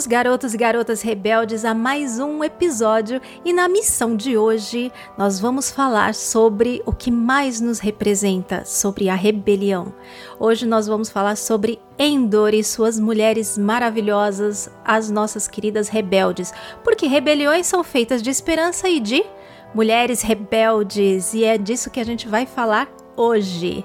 Bem-vindos, garotos e garotas rebeldes, a mais um episódio. E na missão de hoje, nós vamos falar sobre o que mais nos representa, sobre a rebelião. Hoje nós vamos falar sobre Endor e suas mulheres maravilhosas, as nossas queridas rebeldes. Porque rebeliões são feitas de esperança e de mulheres rebeldes, e é disso que a gente vai falar hoje.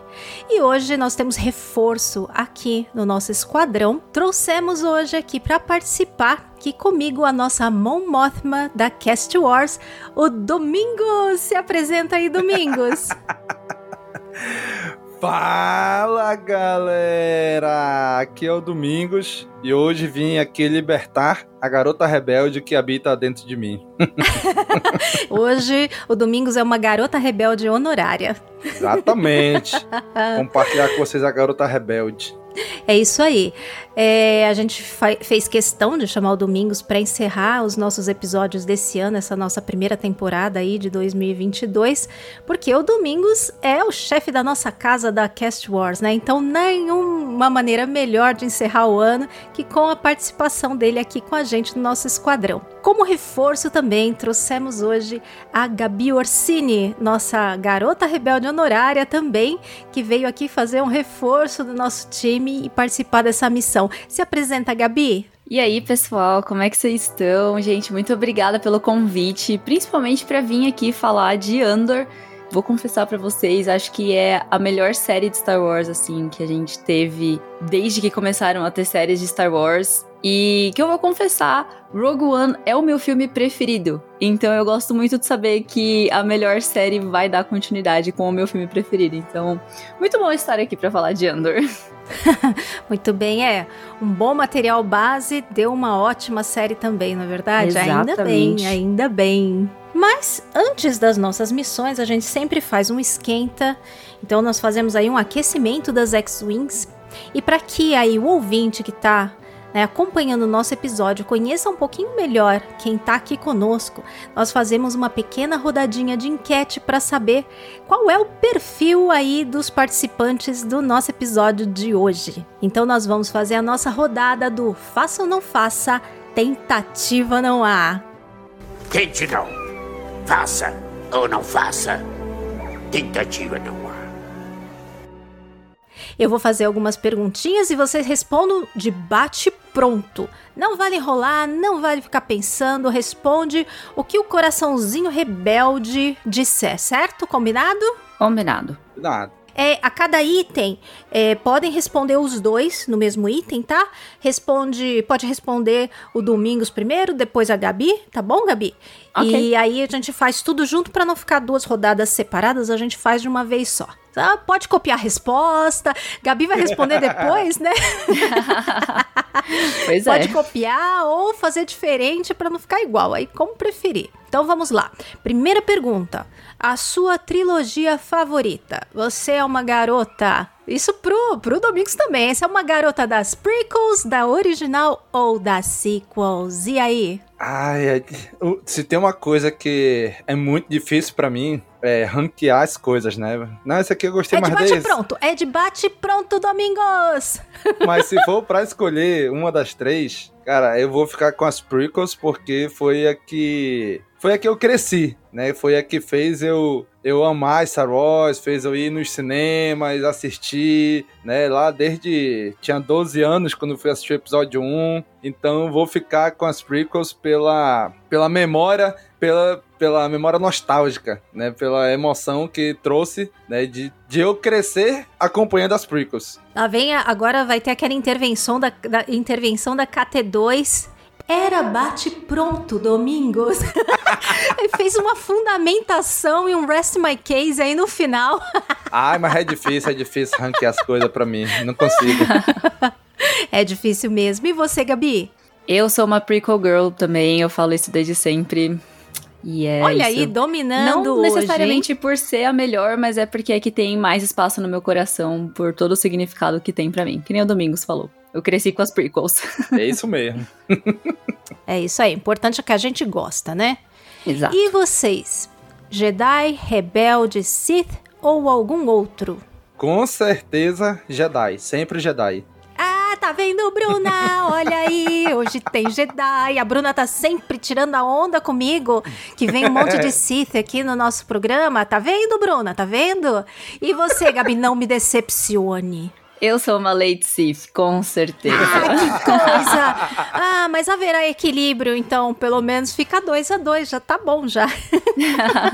E hoje nós temos reforço aqui no nosso esquadrão. Trouxemos hoje aqui para participar aqui comigo a nossa Mon Mothma da Cast Wars, o Domingos. Se apresenta aí, Domingos. Fala galera! Aqui é o Domingos e hoje vim aqui libertar a garota rebelde que habita dentro de mim. hoje o Domingos é uma garota rebelde honorária. Exatamente. Compartilhar com vocês a garota rebelde. É isso aí. É, a gente fez questão de chamar o Domingos para encerrar os nossos episódios desse ano, essa nossa primeira temporada aí de 2022, porque o Domingos é o chefe da nossa casa da Cast Wars, né? Então, nenhuma maneira melhor de encerrar o ano que com a participação dele aqui com a gente no nosso esquadrão. Como reforço também, trouxemos hoje a Gabi Orsini, nossa garota rebelde honorária também, que veio aqui fazer um reforço do nosso time e participar dessa missão. Se apresenta, Gabi. E aí, pessoal, como é que vocês estão? Gente, muito obrigada pelo convite, principalmente para vir aqui falar de Andor. Vou confessar para vocês, acho que é a melhor série de Star Wars assim que a gente teve desde que começaram a ter séries de Star Wars. E que eu vou confessar, Rogue One é o meu filme preferido. Então eu gosto muito de saber que a melhor série vai dar continuidade com o meu filme preferido. Então, muito bom estar aqui para falar de Andor. Muito bem, é. Um bom material base deu uma ótima série também, na é verdade? Exatamente. Ainda bem, ainda bem. Mas antes das nossas missões, a gente sempre faz um esquenta. Então nós fazemos aí um aquecimento das X-Wings. E para que aí o ouvinte que está né, acompanhando o nosso episódio conheça um pouquinho melhor quem está aqui conosco, nós fazemos uma pequena rodadinha de enquete para saber qual é o perfil aí dos participantes do nosso episódio de hoje. Então nós vamos fazer a nossa rodada do faça ou não faça, tentativa não há. Tente não. Faça ou não faça, tentativa não. Eu vou fazer algumas perguntinhas e vocês respondam de bate pronto. Não vale enrolar, não vale ficar pensando, responde o que o coraçãozinho rebelde disser, certo? Combinado? Combinado. Combinado. É, a cada item, é, podem responder os dois no mesmo item, tá? Responde, pode responder o Domingos primeiro, depois a Gabi, tá bom, Gabi? Okay. E aí a gente faz tudo junto para não ficar duas rodadas separadas, a gente faz de uma vez só. Tá? Pode copiar a resposta. Gabi vai responder depois, né? pois Pode é. copiar ou fazer diferente para não ficar igual, aí como preferir. Então vamos lá. Primeira pergunta: a sua trilogia favorita? Você é uma garota isso pro, pro Domingos também. Você é uma garota das prequels, da original ou das sequels? E aí? Ai, é, se tem uma coisa que é muito difícil para mim, é ranquear as coisas, né? Não, esse aqui eu gostei é mais desse. É de bate pronto, é de bate pronto, Domingos! Mas se for para escolher uma das três, cara, eu vou ficar com as prequels porque foi a que foi a que eu cresci, né? Foi a que fez eu eu amar Star Wars, fez eu ir nos cinemas, assistir, né? Lá desde. Tinha 12 anos quando fui assistir o episódio 1. Então vou ficar com as prequels pela, pela memória, pela, pela memória nostálgica, né? Pela emoção que trouxe, né? De, de eu crescer acompanhando as prequels. Lá vem, agora vai ter aquela intervenção da, da intervenção da KT2 era bate pronto, Domingos. Ele fez uma fundamentação e um rest my case aí no final. Ai, mas é difícil, é difícil ranquear as coisas para mim. Não consigo. É difícil mesmo. E você, Gabi? Eu sou uma prequel girl também, eu falo isso desde sempre. E é Olha isso. aí, dominando Não hoje, necessariamente por ser a melhor, mas é porque é que tem mais espaço no meu coração por todo o significado que tem pra mim. Que nem o Domingos falou. Eu cresci com as prequels. É isso mesmo. É isso aí, importante é que a gente gosta, né? Exato. E vocês? Jedi, Rebelde, Sith ou algum outro? Com certeza, Jedi. Sempre Jedi. Ah, tá vendo, Bruna? Olha aí, hoje tem Jedi. A Bruna tá sempre tirando a onda comigo, que vem um monte de Sith aqui no nosso programa. Tá vendo, Bruna? Tá vendo? E você, Gabi, não me decepcione. Eu sou uma Late Sith, com certeza. Ah, que coisa! Ah, mas haverá equilíbrio, então, pelo menos fica dois a dois, já tá bom já.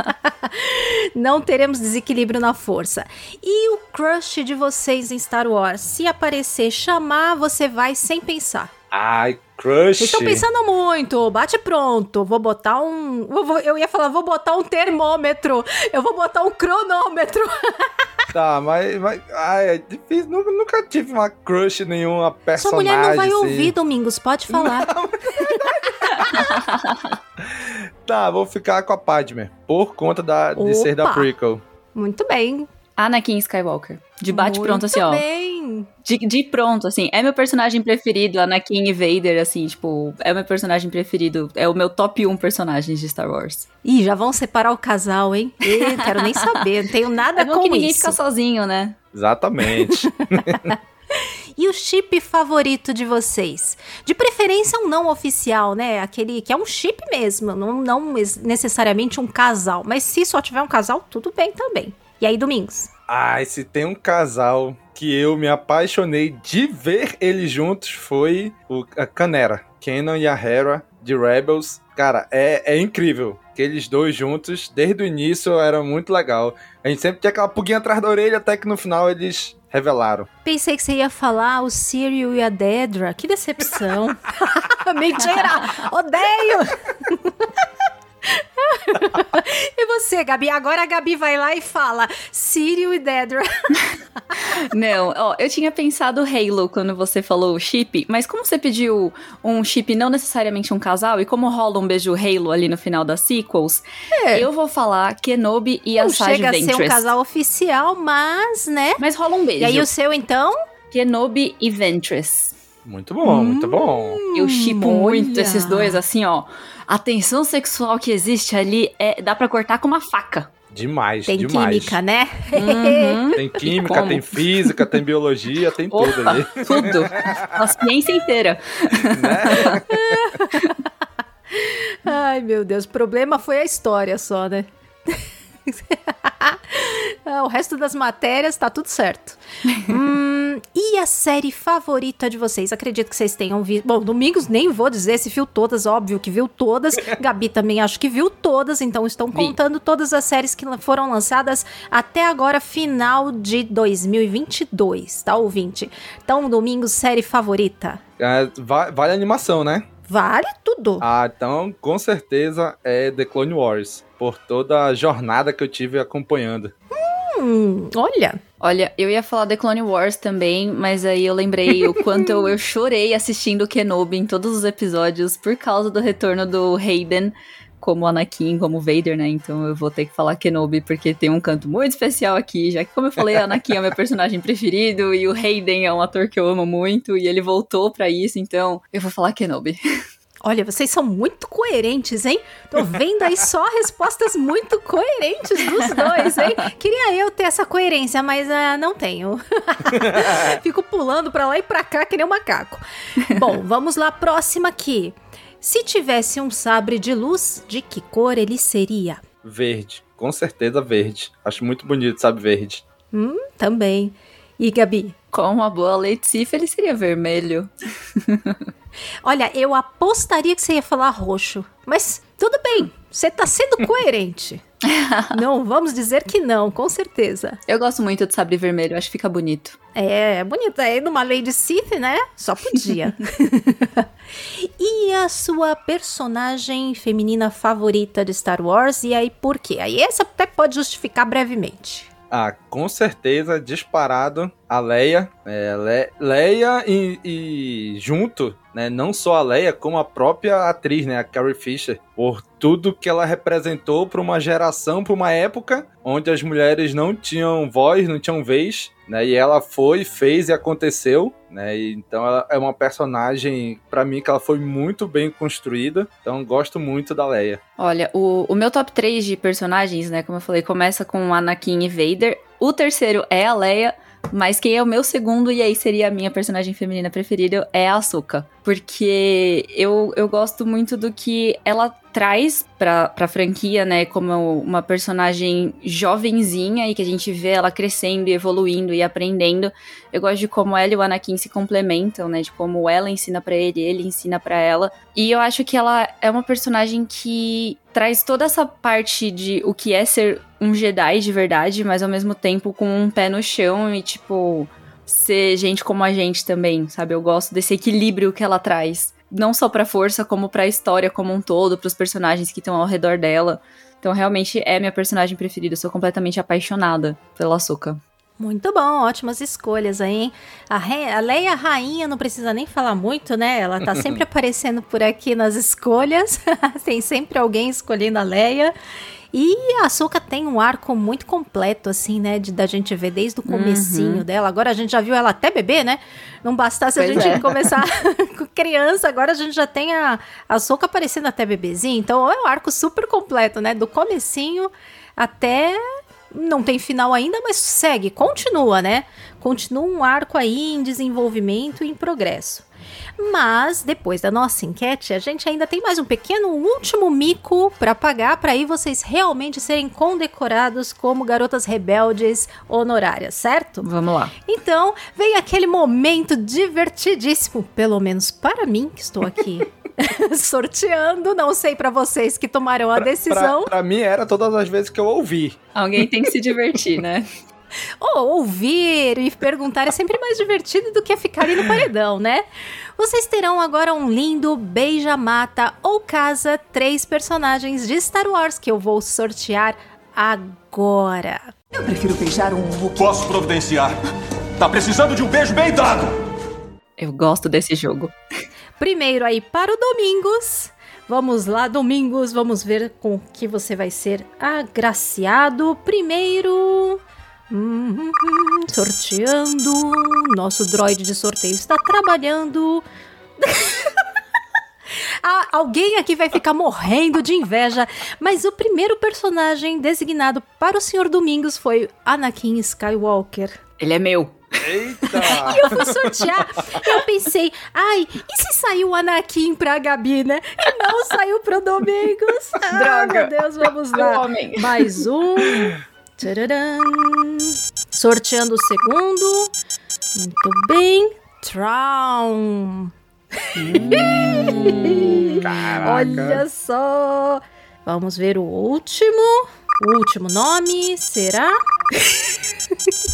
Não teremos desequilíbrio na força. E o crush de vocês em Star Wars? Se aparecer, chamar, você vai sem pensar. Ai, crush. Estão pensando muito, bate pronto. Vou botar um. Eu ia falar, vou botar um termômetro. Eu vou botar um cronômetro. Tá, mas, mas ai, é difícil. Nunca, nunca tive uma crush nenhuma Sua personagem. mulher não vai assim. ouvir, Domingos, pode falar. Tá, vou ficar com a Padme. Por conta da, de ser da Opa. prequel. Muito bem. Anakin Skywalker. De bate Muito pronto, assim, ó. bem. De, de pronto, assim. É meu personagem preferido, Anakin e Vader, assim, tipo, é o meu personagem preferido. É o meu top 1 personagens de Star Wars. Ih, já vão separar o casal, hein? Ih, quero nem saber, não tenho nada É bom com que ninguém isso. fica sozinho, né? Exatamente. E o chip favorito de vocês? De preferência um não oficial, né? Aquele que é um chip mesmo, não, não necessariamente um casal. Mas se só tiver um casal, tudo bem também. E aí, Domingos? Ai, se tem um casal que eu me apaixonei de ver eles juntos foi o, a Canera. Kenan e a Hera de Rebels. Cara, é, é incrível. Aqueles dois juntos, desde o início, era muito legal. A gente sempre tinha aquela puguinha atrás da orelha, até que no final eles revelaram. Pensei que você ia falar o Cyril e a Dedra. Que decepção. Mentira! Odeio! e você, Gabi? Agora a Gabi vai lá e fala Cyril e Dedra. Não, ó, eu tinha pensado Halo quando você falou chip, mas como você pediu um chip não necessariamente um casal, e como rola um beijo Halo ali no final das sequels, eu vou falar Kenobi e a Não Sage chega a ser um Ventress. casal oficial, mas, né? Mas rola um beijo. E aí o seu, então? Kenobi e Ventress. Muito bom, muito bom. Eu chipo Hum, muito esses dois, assim, ó. A tensão sexual que existe ali é dá pra cortar com uma faca. Demais, Tem demais. química, né? Uhum. Tem química, como? tem física, tem biologia, tem tudo Opa, ali. tudo. A ciência inteira. Né? Ai, meu Deus. O problema foi a história só, né? Ah, o resto das matérias tá tudo certo. Hum, e a série favorita de vocês? Acredito que vocês tenham visto. Bom, Domingos nem vou dizer se viu todas, óbvio que viu todas. Gabi também acho que viu todas, então estão Vi. contando todas as séries que foram lançadas até agora, final de 2022, tá, ouvinte? Então, Domingos, série favorita? É, va- vale a animação, né? Vale tudo. Ah, então com certeza é The Clone Wars. Por toda a jornada que eu tive acompanhando. Hum, olha. Olha, eu ia falar The Clone Wars também, mas aí eu lembrei o quanto eu, eu chorei assistindo Kenobi em todos os episódios por causa do retorno do Hayden como Anakin, como Vader, né? Então eu vou ter que falar Kenobi porque tem um canto muito especial aqui, já que como eu falei, Anakin é meu personagem preferido e o Hayden é um ator que eu amo muito e ele voltou pra isso, então eu vou falar Kenobi. Olha, vocês são muito coerentes, hein? Tô vendo aí só respostas muito coerentes dos dois, hein? Queria eu ter essa coerência, mas ah, não tenho. Fico pulando pra lá e pra cá que nem um macaco. Bom, vamos lá, próxima aqui. Se tivesse um sabre de luz, de que cor ele seria? Verde. Com certeza verde. Acho muito bonito, sabe, verde. Hum, também. E Gabi? Com uma boa Sif, ele seria vermelho. Olha, eu apostaria que você ia falar roxo, mas tudo bem, você tá sendo coerente. não, vamos dizer que não, com certeza. Eu gosto muito de sabre vermelho, acho que fica bonito. É, é bonito. Aí numa Lady Sith, né? Só podia. e a sua personagem feminina favorita de Star Wars? E aí por quê? Aí essa até pode justificar brevemente. Ah, com certeza, disparado, a Leia. É, Le Leia e, e junto, né? Não só a Leia, como a própria atriz, né? A Carrie Fisher. Por tudo que ela representou para uma geração, para uma época onde as mulheres não tinham voz, não tinham vez, né? E ela foi, fez e aconteceu, né? Então ela é uma personagem, para mim, que ela foi muito bem construída. Então gosto muito da Leia. Olha, o, o meu top 3 de personagens, né? Como eu falei, começa com Anakin e Vader. O terceiro é a Leia. Mas quem é o meu segundo, e aí seria a minha personagem feminina preferida, é a Asuka. Porque eu, eu gosto muito do que ela traz pra, pra franquia, né? Como uma personagem jovenzinha e que a gente vê ela crescendo e evoluindo e aprendendo. Eu gosto de como ela e o Anakin se complementam, né? De como ela ensina para ele, ele ensina para ela. E eu acho que ela é uma personagem que traz toda essa parte de o que é ser um Jedi de verdade, mas ao mesmo tempo com um pé no chão e, tipo, ser gente como a gente também, sabe? Eu gosto desse equilíbrio que ela traz. Não só pra força, como pra história como um todo, pros personagens que estão ao redor dela. Então, realmente é minha personagem preferida. Eu sou completamente apaixonada pela Ahsoka. Muito bom, ótimas escolhas aí. hein? A, Re- a Leia Rainha não precisa nem falar muito, né? Ela tá sempre aparecendo por aqui nas escolhas. tem sempre alguém escolhendo a Leia. E a Ahsoka tem um arco muito completo, assim, né? De, da gente ver desde o comecinho dela. Agora a gente já viu ela até bebê, né? Não bastasse a Pois gente é. começar com criança, agora a gente já tem a, a Ahsoka aparecendo até bebezinho. Então é um arco super completo, né? Do comecinho até não tem final ainda, mas segue, continua, né? Continua um arco aí em desenvolvimento e em progresso. Mas depois da nossa enquete, a gente ainda tem mais um pequeno um último mico para pagar para aí vocês realmente serem condecorados como garotas rebeldes honorárias, certo? Vamos lá. Então, vem aquele momento divertidíssimo, pelo menos para mim que estou aqui sorteando, não sei para vocês que tomaram a decisão. Pra, pra mim era todas as vezes que eu ouvi. Alguém tem que se divertir, né? Ou ouvir e perguntar é sempre mais divertido do que ficar ali no paredão, né? Vocês terão agora um lindo beija-mata ou casa três personagens de Star Wars que eu vou sortear agora. Eu prefiro beijar um. Posso providenciar. Tá precisando de um beijo bem dado. Eu gosto desse jogo. Primeiro aí para o Domingos. Vamos lá, Domingos, vamos ver com o que você vai ser agraciado. Primeiro, hum, sorteando. Nosso droid de sorteio está trabalhando. Ah, alguém aqui vai ficar morrendo de inveja, mas o primeiro personagem designado para o Senhor Domingos foi Anakin Skywalker. Ele é meu. Eita! E eu fui sortear, eu pensei, ai, e se saiu o Anakin pra Gabi, né? E não saiu pro Domingos. Ah, Droga. meu Deus, vamos lá. Homem. Mais um. Tcharam. Sorteando o segundo. Muito bem. Traum. Olha só. Vamos ver o último. O último nome será.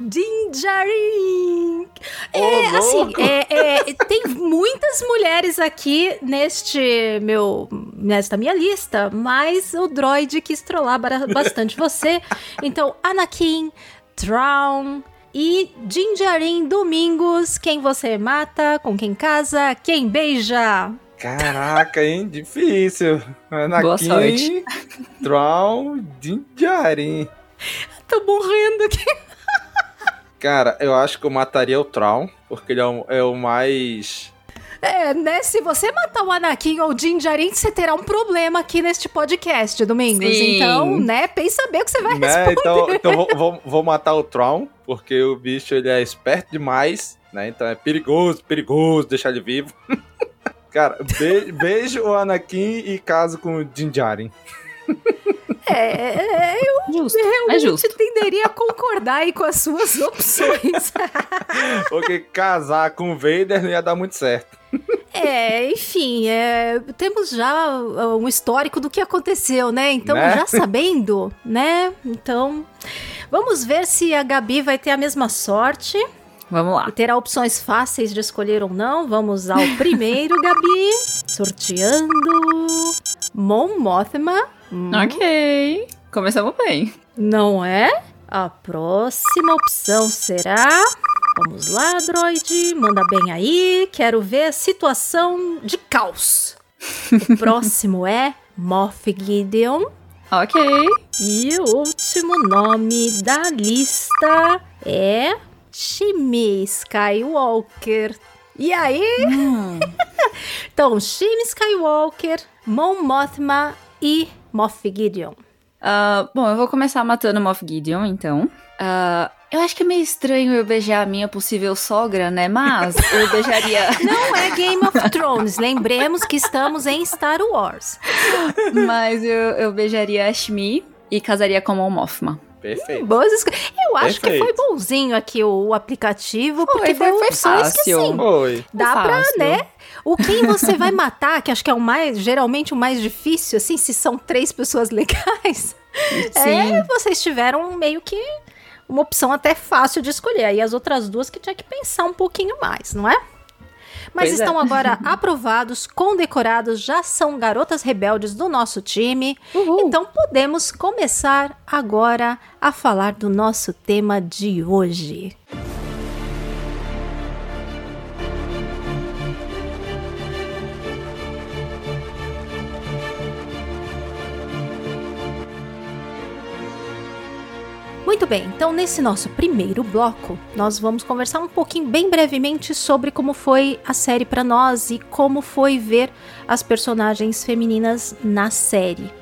Dinjarin. É, Ô, assim, louco. é, é, tem muitas mulheres aqui neste meu, nesta minha lista, mas o droid quis trollar bastante você. Então, Anakin, Traum e Dinjarin Domingos. Quem você mata, com quem casa, quem beija. Caraca, hein? Difícil. Boa sorte. Anakin, Drown, Dinjarin. Tô morrendo aqui. Cara, eu acho que eu mataria o Traum, porque ele é o, é o mais. É, né? Se você matar o Anakin ou o Dinjarin, você terá um problema aqui neste podcast, Domingos. Sim. Então, né? Pensa bem o que você vai Né? responder. Então, então vou, vou, vou matar o Traum, porque o bicho ele é esperto demais, né? Então é perigoso, perigoso deixar ele vivo. Cara, be- beijo o Anakin e caso com o Dinjarin. É, é, eu Justo. É realmente justo. tenderia a concordar aí com as suas opções. Porque casar com o Vader não ia dar muito certo. É, enfim, é, temos já um histórico do que aconteceu, né? Então, Né? já sabendo, né? Então, vamos ver se a Gabi vai ter a mesma sorte Vamos lá. e terá opções fáceis de escolher ou não. Vamos ao primeiro, Gabi. Sorteando. Mon Mothma. Hum, Ok. Começamos bem. Não é? A próxima opção será. Vamos lá, droid. Manda bem aí. Quero ver a situação de caos. O próximo é Moff Gideon. Ok. E o último nome da lista é Shimi Skywalker. E aí? Hum. Então, Shimi Skywalker, Mon Mothma e Moff Gideon. Ah, bom, eu vou começar matando Moff Gideon, então. Ah, eu acho que é meio estranho eu beijar a minha possível sogra, né? Mas eu beijaria. Não é Game of Thrones, lembremos que estamos em Star Wars. Mas eu, eu beijaria a Shmi e casaria com Mon Mothma. Perfeito. Boas esco- Eu acho que foi Perfeito. bonzinho aqui o aplicativo, porque foi- deu foi opções que fácil. sim. Oi. Dá Foi pra, fácil. né? O quem você vai matar, que acho que é o mais, geralmente o mais difícil, assim, se são três pessoas legais. Sim. É, vocês tiveram meio que uma opção até fácil de escolher. Aí as outras duas que tinha que pensar um pouquinho mais, não é? Mas Pois é. estão agora aprovados, condecorados, já são garotas rebeldes do nosso time. Então podemos começar agora a falar do nosso tema de hoje. Muito bem, então nesse nosso primeiro bloco, nós vamos conversar um pouquinho, bem brevemente, sobre como foi a série para nós e como foi ver as personagens femininas na série.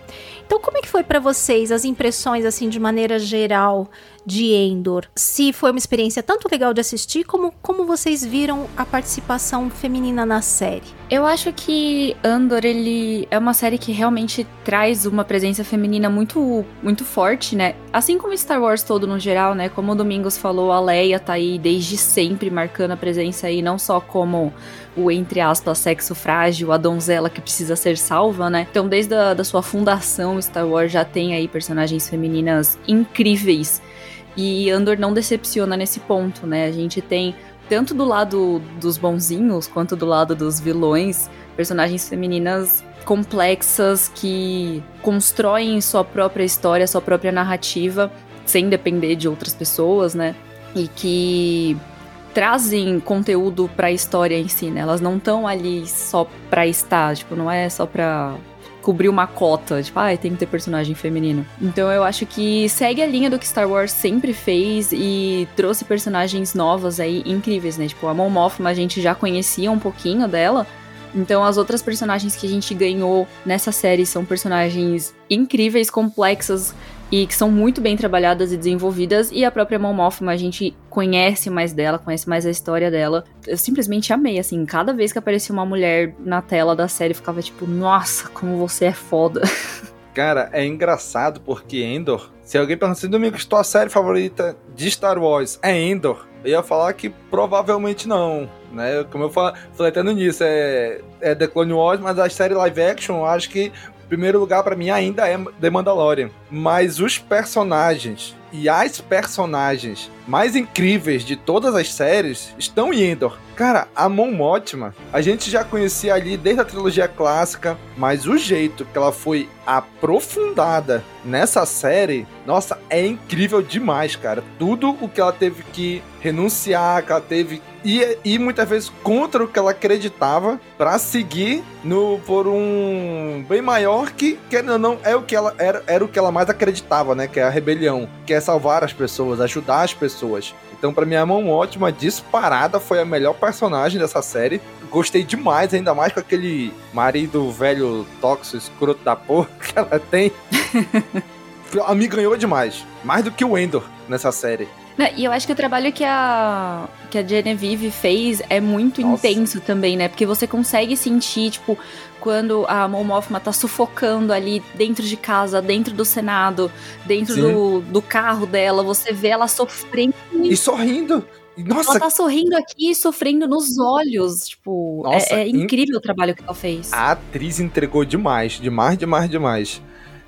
Então, como é que foi para vocês as impressões, assim, de maneira geral, de Endor? Se foi uma experiência tanto legal de assistir, como como vocês viram a participação feminina na série? Eu acho que Andor, ele é uma série que realmente traz uma presença feminina muito, muito forte, né? Assim como Star Wars todo no geral, né? Como o Domingos falou, a Leia tá aí desde sempre marcando a presença aí, não só como o, entre aspas, sexo frágil, a donzela que precisa ser salva, né? Então, desde a da sua fundação, Star Wars já tem aí personagens femininas incríveis. E Andor não decepciona nesse ponto, né? A gente tem tanto do lado dos bonzinhos quanto do lado dos vilões, personagens femininas complexas que constroem sua própria história, sua própria narrativa, sem depender de outras pessoas, né? E que trazem conteúdo pra história em si, né? Elas não estão ali só pra estar, tipo, não é só pra cobrir uma cota, tipo, ai, tem que ter personagem feminino. Então eu acho que segue a linha do que Star Wars sempre fez e trouxe personagens novas aí incríveis, né? Tipo, a Mon Mothma a gente já conhecia um pouquinho dela, então as outras personagens que a gente ganhou nessa série são personagens incríveis, complexas e que são muito bem trabalhadas e desenvolvidas. E a própria Mon Mothma a gente conhece mais dela, conhece mais a história dela. Eu simplesmente amei, assim, cada vez que aparecia uma mulher na tela da série, ficava tipo, nossa, como você é foda. Cara, é engraçado porque Endor, se alguém perguntar assim, Domingos, tua série favorita de Star Wars é Endor? Eu ia falar que provavelmente não, né? Como eu falei, até no início, é, é The Clone Wars, mas a série live action, eu acho que primeiro lugar pra mim ainda é The Mandalorian. Mas os personagens e as personagens mais incríveis de todas as séries estão em Endor. Cara, a Mon Mothma, a gente já conhecia ali desde a trilogia clássica, mas o jeito que ela foi aprofundada nessa série, nossa, é incrível demais, cara. Tudo o que ela teve que renunciar, que ela teve e, e muitas vezes contra o que ela acreditava pra seguir no por um bem maior que ou não é o que ela era, era o que ela mais acreditava, né, que é a rebelião, que é salvar as pessoas, ajudar as pessoas. Então, pra mim, a mão ótima, disparada, foi a melhor personagem dessa série. Gostei demais, ainda mais com aquele marido velho tóxico, escroto da porra que ela tem. Ela me ganhou demais. Mais do que o Endor nessa série. E eu acho que o trabalho que a, que a Genevieve fez é muito Nossa. intenso também, né? Porque você consegue sentir, tipo, quando a Mon Mothma tá sufocando ali dentro de casa, dentro do Senado, dentro do, do carro dela, você vê ela sofrendo. E sorrindo. Nossa, Ela tá sorrindo aqui e sofrendo nos olhos. Tipo, é- Nossa, é, in- incrível o trabalho que ela fez. a atriz entregou demais, demais, demais, demais.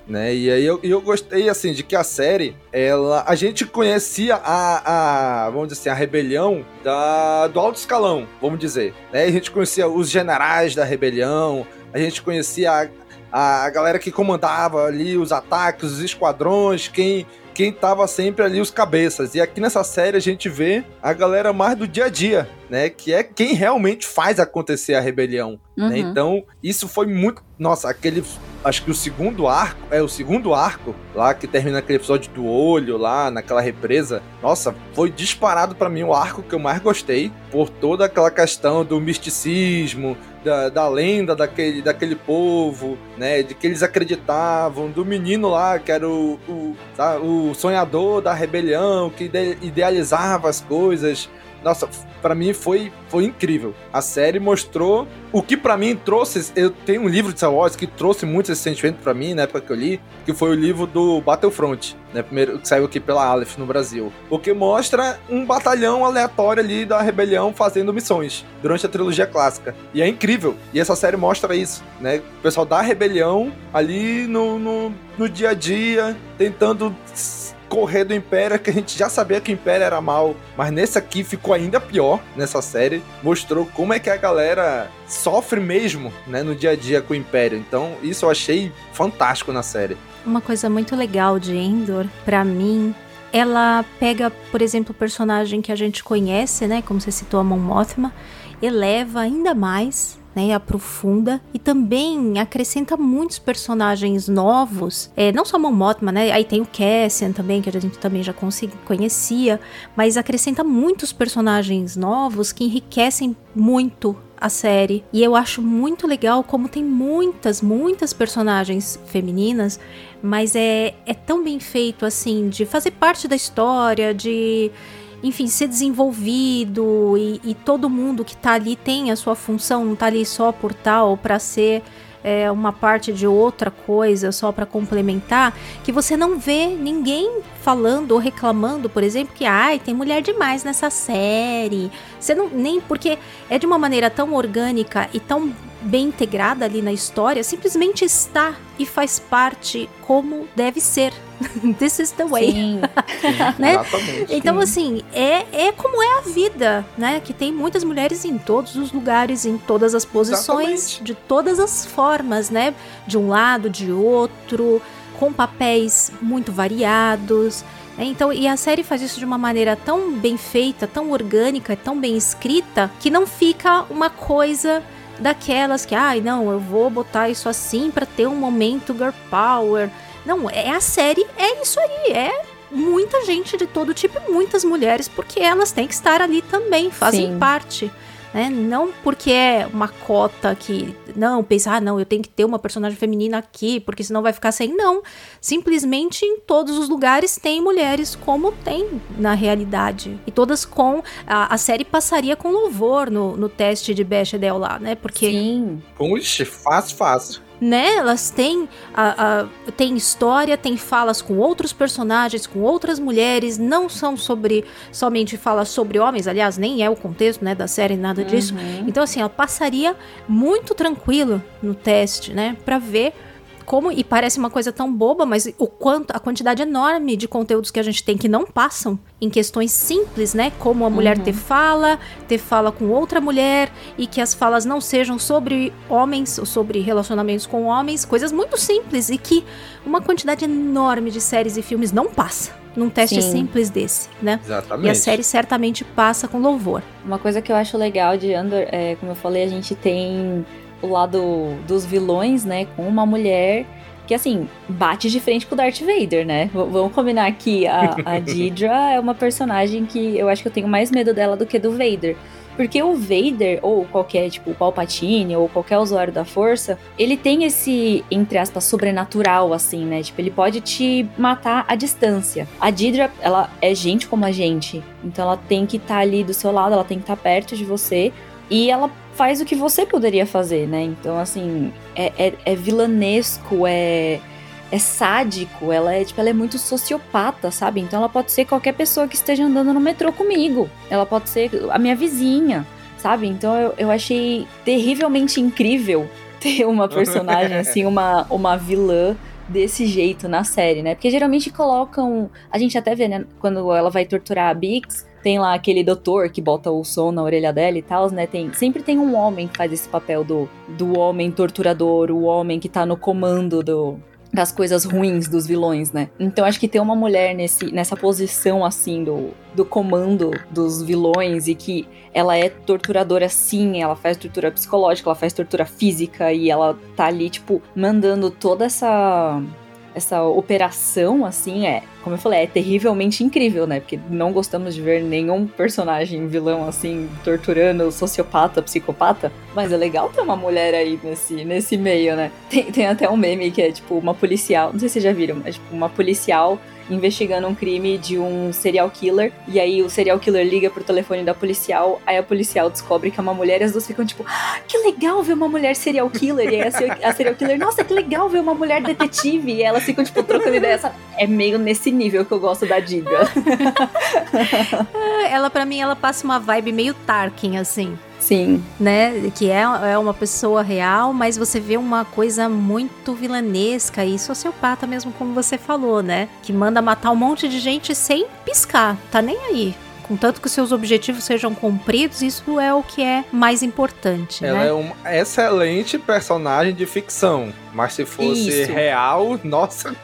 Né? E aí eu, eu gostei assim de que a série, ela, a gente conhecia a, a vamos dizer assim, a rebelião da, do alto escalão, vamos dizer. Né? A gente conhecia os generais da rebelião, a gente conhecia a, a galera que comandava ali os ataques, os esquadrões, quem quem tava sempre ali os cabeças. E aqui nessa série a gente vê a galera mais do dia a dia, né? Que é quem realmente faz acontecer a rebelião. Né? Uhum. Então, isso foi muito. Nossa, aquele. Acho que o segundo arco. É o segundo arco lá que termina aquele episódio do olho lá naquela represa. Nossa, foi disparado pra mim o arco que eu mais gostei. Por toda aquela questão do misticismo, da, da lenda daquele, daquele povo, né? De que eles acreditavam, do menino lá, que era o, o, tá, o sonhador da rebelião, que ide- idealizava as coisas. Nossa, pra mim foi, foi incrível. A série mostrou o que pra mim trouxe. Eu tenho um livro de Star Wars que trouxe muito esse sentimento pra mim na época que eu li, que foi o livro do Battlefront, né? Primeiro que saiu aqui pela Aleph no Brasil. Porque mostra um batalhão aleatório ali da rebelião fazendo missões durante a trilogia clássica. E é incrível. E essa série mostra isso, né? O pessoal da rebelião ali no, no, no dia a dia, tentando correr do Império, que a gente já sabia que o Império era mal, mas nesse aqui ficou ainda pior, nessa série. Mostrou como é que a galera sofre mesmo, né, no dia a dia com o Império. Então, isso eu achei fantástico na série. Uma coisa muito legal de Endor, pra mim, ela pega, por exemplo, o personagem que a gente conhece, né, como você citou a Mon Mothma, eleva ainda mais, né, aprofunda e também acrescenta muitos personagens novos, é, não só Mon né, aí tem o Cassian também, que a gente também já conhecia, mas acrescenta muitos personagens novos que enriquecem muito a série. E eu acho muito legal como tem muitas, muitas personagens femininas, mas é, é tão bem feito assim, de fazer parte da história, de. Enfim, ser desenvolvido e, e todo mundo que tá ali tem a sua função, não tá ali só por tal, para ser é, uma parte de outra coisa só para complementar, que você não vê ninguém falando ou reclamando, por exemplo, que ai, tem mulher demais nessa série. Você não nem porque é de uma maneira tão orgânica e tão bem integrada ali na história, simplesmente está e faz parte como deve ser. This is the way. Sim. Né? Exatamente. Então, assim, é, é como é a vida, né? Que tem muitas mulheres em todos os lugares, em todas as posições, Exatamente. de todas as formas, né? De um lado, de outro, com papéis muito variados. né? Então, e a série faz isso de uma maneira tão bem feita, tão orgânica, tão bem escrita, que não fica uma coisa daquelas que, ai, não, eu vou botar isso assim pra ter um momento girl power. Não, é a série, é isso aí, é muita gente de todo tipo, e muitas mulheres, porque elas têm que estar ali também, fazem Sim. parte. Né? Não porque é uma cota que. Não, pensar, ah, não, eu tenho que ter uma personagem feminina aqui, porque senão vai ficar sem. Não. Simplesmente em todos os lugares tem mulheres como tem na realidade. E todas com. A, a série passaria com louvor no, no teste de Bechdel lá, né? Porque Sim. Puxa, fácil, fácil. Né? Elas têm, a, a- têm história, têm falas com outros personagens, com outras mulheres, não são sobre somente falas sobre homens, aliás, nem é o contexto, né, da série, nada disso. Uhum. Então, assim, ela passaria muito tranquilo no teste, né, Pra ver como e parece uma coisa tão boba, mas o quanto a quantidade enorme de conteúdos que a gente tem que não passam em questões simples, né? Como a mulher ter fala, ter fala com outra mulher e que as falas não sejam sobre homens ou sobre relacionamentos com homens, coisas muito simples e que uma quantidade enorme de séries e filmes não passa num teste Sim. simples desse, né? Exatamente. E a série certamente passa com louvor. Uma coisa que eu acho legal de Andor é, como eu falei, a gente tem o lado dos vilões, né, com uma mulher que, assim, bate de frente com o Darth Vader, né? V- vamos combinar que a, a Deidra é uma personagem que eu acho que eu tenho mais medo dela do que do Vader. Porque o Vader, ou qualquer, tipo, o Palpatine, ou qualquer usuário da força, ele tem esse, entre aspas, sobrenatural, assim, né? Tipo, ele pode te matar à distância. A Deidra, ela é gente como a gente. Então ela tem que estar ali do seu lado, ela tem que estar perto de você. E ela faz o que você poderia fazer, né? Então, assim, é, é, é vilanesco, é, é sádico, ela é, tipo, ela é muito sociopata, sabe? Então ela pode ser qualquer pessoa que esteja andando no metrô comigo. Ela pode ser a minha vizinha, sabe? Então eu, eu achei terrivelmente incrível ter uma personagem, assim, uma, uma vilã desse jeito na série, né? Porque geralmente colocam. A gente até vê, né? Quando ela vai torturar a Bix, tem lá aquele doutor que bota o som na orelha dela e tal, né? Tem, sempre tem um homem que faz esse papel do, do homem torturador, o homem que tá no comando do, das coisas ruins dos vilões, né? Então acho que ter uma mulher nesse, nessa posição assim do, do comando dos vilões e que ela é torturadora sim, ela faz tortura psicológica, ela faz tortura física e ela tá ali tipo mandando toda essa essa operação, assim, é, como eu falei, é terrivelmente incrível, né? Porque não gostamos de ver nenhum personagem vilão, assim, torturando sociopata, psicopata. Mas é legal ter uma mulher aí nesse, nesse meio, né? Tem, tem até um meme que é, tipo, uma policial, não sei se vocês já viram, é tipo, uma policial investigando um crime de um serial killer. E aí o serial killer liga pro telefone da policial. Aí a policial descobre que é uma mulher e as duas ficam tipo, ah, que legal ver uma mulher serial killer. E aí a, serial killer, nossa, que legal ver uma mulher detetive. E elas ficam, tipo, trocando ideia. É meio nesse nível que eu gosto da Diga. ela, para mim, ela passa uma vibe meio Tarkin, assim. Sim. Né? Que é, é uma pessoa real, mas você vê uma coisa muito vilanesca e sociopata mesmo, como você falou, né? Que manda matar um monte de gente sem piscar, tá nem aí. Contanto que os seus objetivos sejam cumpridos, isso é o que é mais importante. Ela né? é uma excelente personagem de ficção. Mas se fosse isso. real, nossa,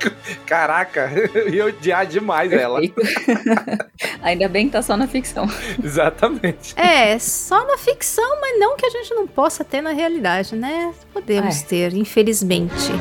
caraca, eu ia odiar demais Perfeito. ela. Ainda bem que tá só na ficção. Exatamente. É, só na ficção, mas não que a gente não possa ter na realidade, né? Podemos é. ter, infelizmente.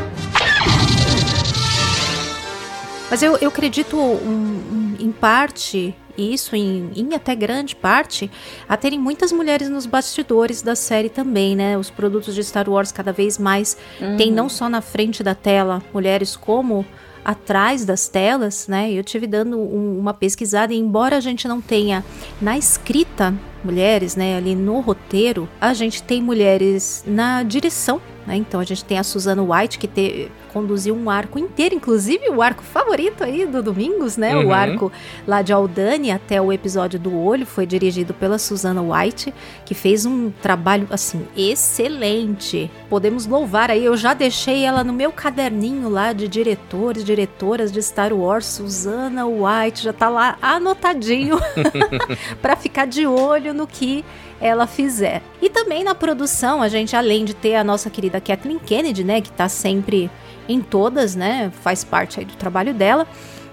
Mas eu, eu acredito um, um, em parte isso em, em, até grande parte, a terem muitas mulheres nos bastidores da série também, né? Os produtos de Star Wars cada vez mais uhum. tem não só na frente da tela mulheres como atrás das telas, né? Eu tive dando um, uma pesquisada e embora a gente não tenha na escrita mulheres, né, ali no roteiro, a gente tem mulheres na direção, né? Então a gente tem a Susana White que te, conduziu um arco inteiro, inclusive o arco favorito aí do Domingos, né? Uhum. O arco lá de Aldani até o episódio do Olho foi dirigido pela Susana White, que fez um trabalho assim excelente. Podemos louvar aí, eu já deixei ela no meu caderninho lá de diretores, diretoras de Star Wars, Susana White, já tá lá anotadinho para ficar de olho no que ela fizer. E também na produção, a gente, além de ter a nossa querida Kathleen Kennedy, né, que tá sempre em todas, né, faz parte aí do trabalho dela.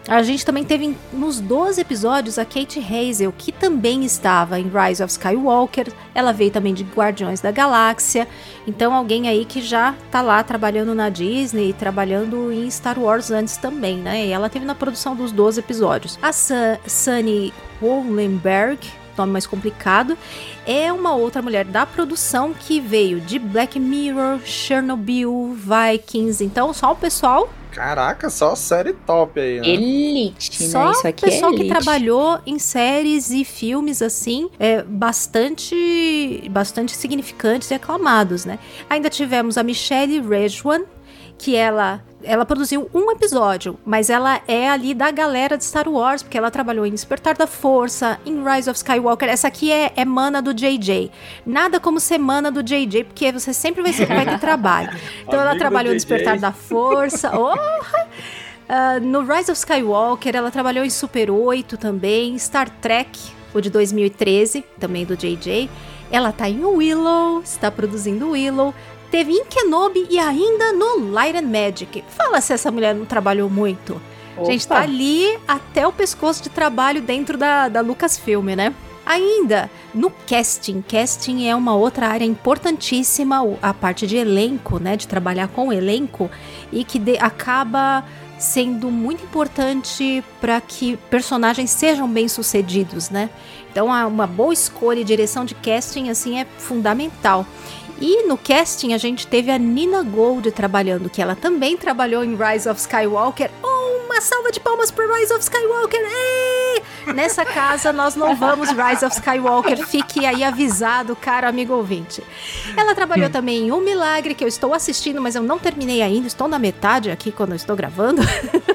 A gente também teve nos 12 episódios a Kate Hazel, que também estava em Rise of Skywalker. Ela veio também de Guardiões da Galáxia. Então, alguém aí que já tá lá trabalhando na Disney, trabalhando em Star Wars antes também, né? E ela teve na produção dos 12 episódios. A Sunny Wollenberg, nome mais complicado, é uma outra mulher da produção que veio de Black Mirror, Chernobyl, Vikings. Então, só o pessoal Caraca, só série top aí, né? Elite, né? só Isso aqui é pessoal é que trabalhou em séries e filmes assim, é, bastante, bastante significantes e aclamados, né? Ainda tivemos a Michelle Rejwan, que ela ela produziu um episódio, mas ela é ali da galera de Star Wars, porque ela trabalhou em Despertar da Força, em Rise of Skywalker. Essa aqui é, é mana do JJ. Nada como ser mana do JJ, porque você sempre vai, vai ter trabalho. Então ela trabalhou em Despertar da Força. Oh! Uh, no Rise of Skywalker, ela trabalhou em Super 8 também, Star Trek, o de 2013, também do JJ. Ela tá em Willow, está produzindo Willow teve em Kenobi e ainda no Light and Magic. Fala se essa mulher não trabalhou muito. Opa. Gente, tá ali até o pescoço de trabalho dentro da, da Lucasfilm, né? Ainda no casting, casting é uma outra área importantíssima, a parte de elenco, né, de trabalhar com elenco e que de, acaba sendo muito importante para que personagens sejam bem sucedidos, né? Então, uma boa escolha e direção de casting assim é fundamental. E no casting a gente teve a Nina Gold trabalhando, que ela também trabalhou em Rise of Skywalker. Oh, uma salva de palmas para Rise of Skywalker! Nessa casa nós louvamos Rise of Skywalker, fique aí avisado, caro amigo ouvinte. Ela trabalhou também em Um Milagre, que eu estou assistindo, mas eu não terminei ainda, estou na metade aqui quando eu estou gravando,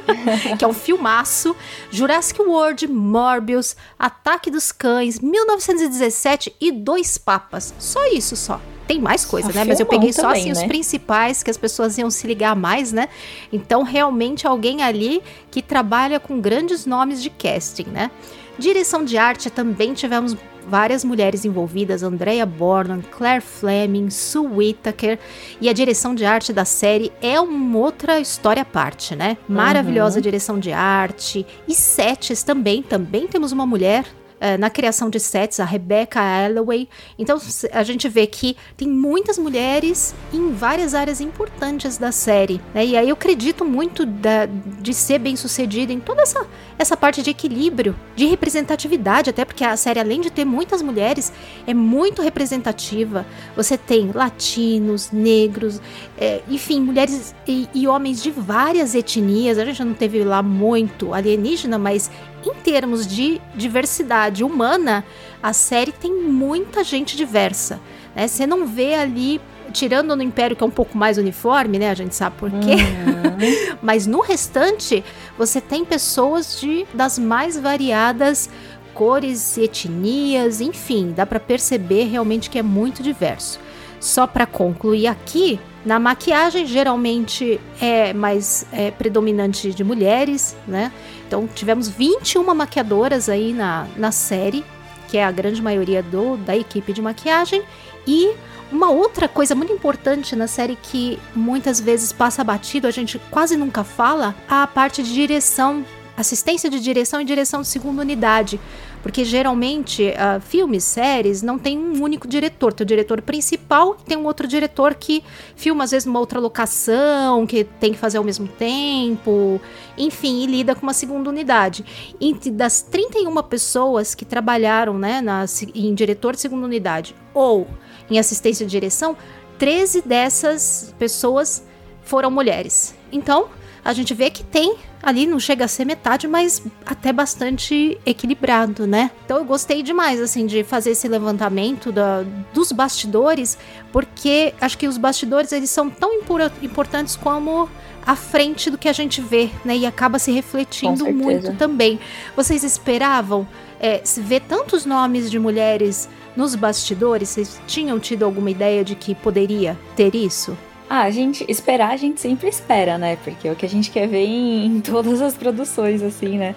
que é um filmaço. Jurassic World, Morbius, Ataque dos Cães, 1917 e Dois Papas. Só isso só tem mais coisa, né? Mas eu peguei só assim né? os principais que as pessoas iam se ligar mais, né? Então, realmente alguém ali que trabalha com grandes nomes de casting, né? Direção de arte também tivemos várias mulheres envolvidas, Andrea Borland, Claire Fleming, Sue Whittaker, e a direção de arte da série é uma outra história à parte, né? Maravilhosa direção de arte e sets também, também temos uma mulher eh, na criação de sets, a Rebecca Alloway. Então a gente vê que tem muitas mulheres em várias áreas importantes da série. Né? E aí eu acredito muito da, de ser bem sucedida em toda essa, essa parte de equilíbrio, de representatividade, até porque a série, além de ter muitas mulheres, é muito representativa. Você tem latinos, negros, é, enfim, mulheres e, e homens de várias etnias. A gente não teve lá muito alienígena, mas em termos de diversidade humana, a série tem muita gente diversa. Né? Você não vê ali, tirando no Império, que é um pouco mais uniforme, né? A gente sabe por quê. Uhum. Mas no restante, você tem pessoas de das mais variadas cores, etnias, enfim, dá para perceber realmente que é muito diverso. Só para concluir aqui, na maquiagem geralmente é mais é, predominante de mulheres, né? Então tivemos 21 maquiadoras aí na, na série, que é a grande maioria do, da equipe de maquiagem. E uma outra coisa muito importante na série que muitas vezes passa batido, a gente quase nunca fala, a parte de direção assistência de direção e direção de segunda unidade. Porque geralmente uh, filmes, séries, não tem um único diretor. Tem o diretor principal e tem um outro diretor que filma, às vezes, numa outra locação, que tem que fazer ao mesmo tempo, enfim, e lida com uma segunda unidade. E das 31 pessoas que trabalharam né, na, em diretor de segunda unidade ou em assistência de direção, 13 dessas pessoas foram mulheres. Então, a gente vê que tem ali, não chega a ser metade, mas até bastante equilibrado, né? Então eu gostei demais, assim, de fazer esse levantamento da, dos bastidores, porque acho que os bastidores, eles são tão importantes como a frente do que a gente vê, né? E acaba se refletindo muito também. Vocês esperavam é, ver tantos nomes de mulheres nos bastidores? Vocês tinham tido alguma ideia de que poderia ter isso? Ah, a gente esperar, a gente sempre espera, né? Porque é o que a gente quer ver em, em todas as produções, assim, né?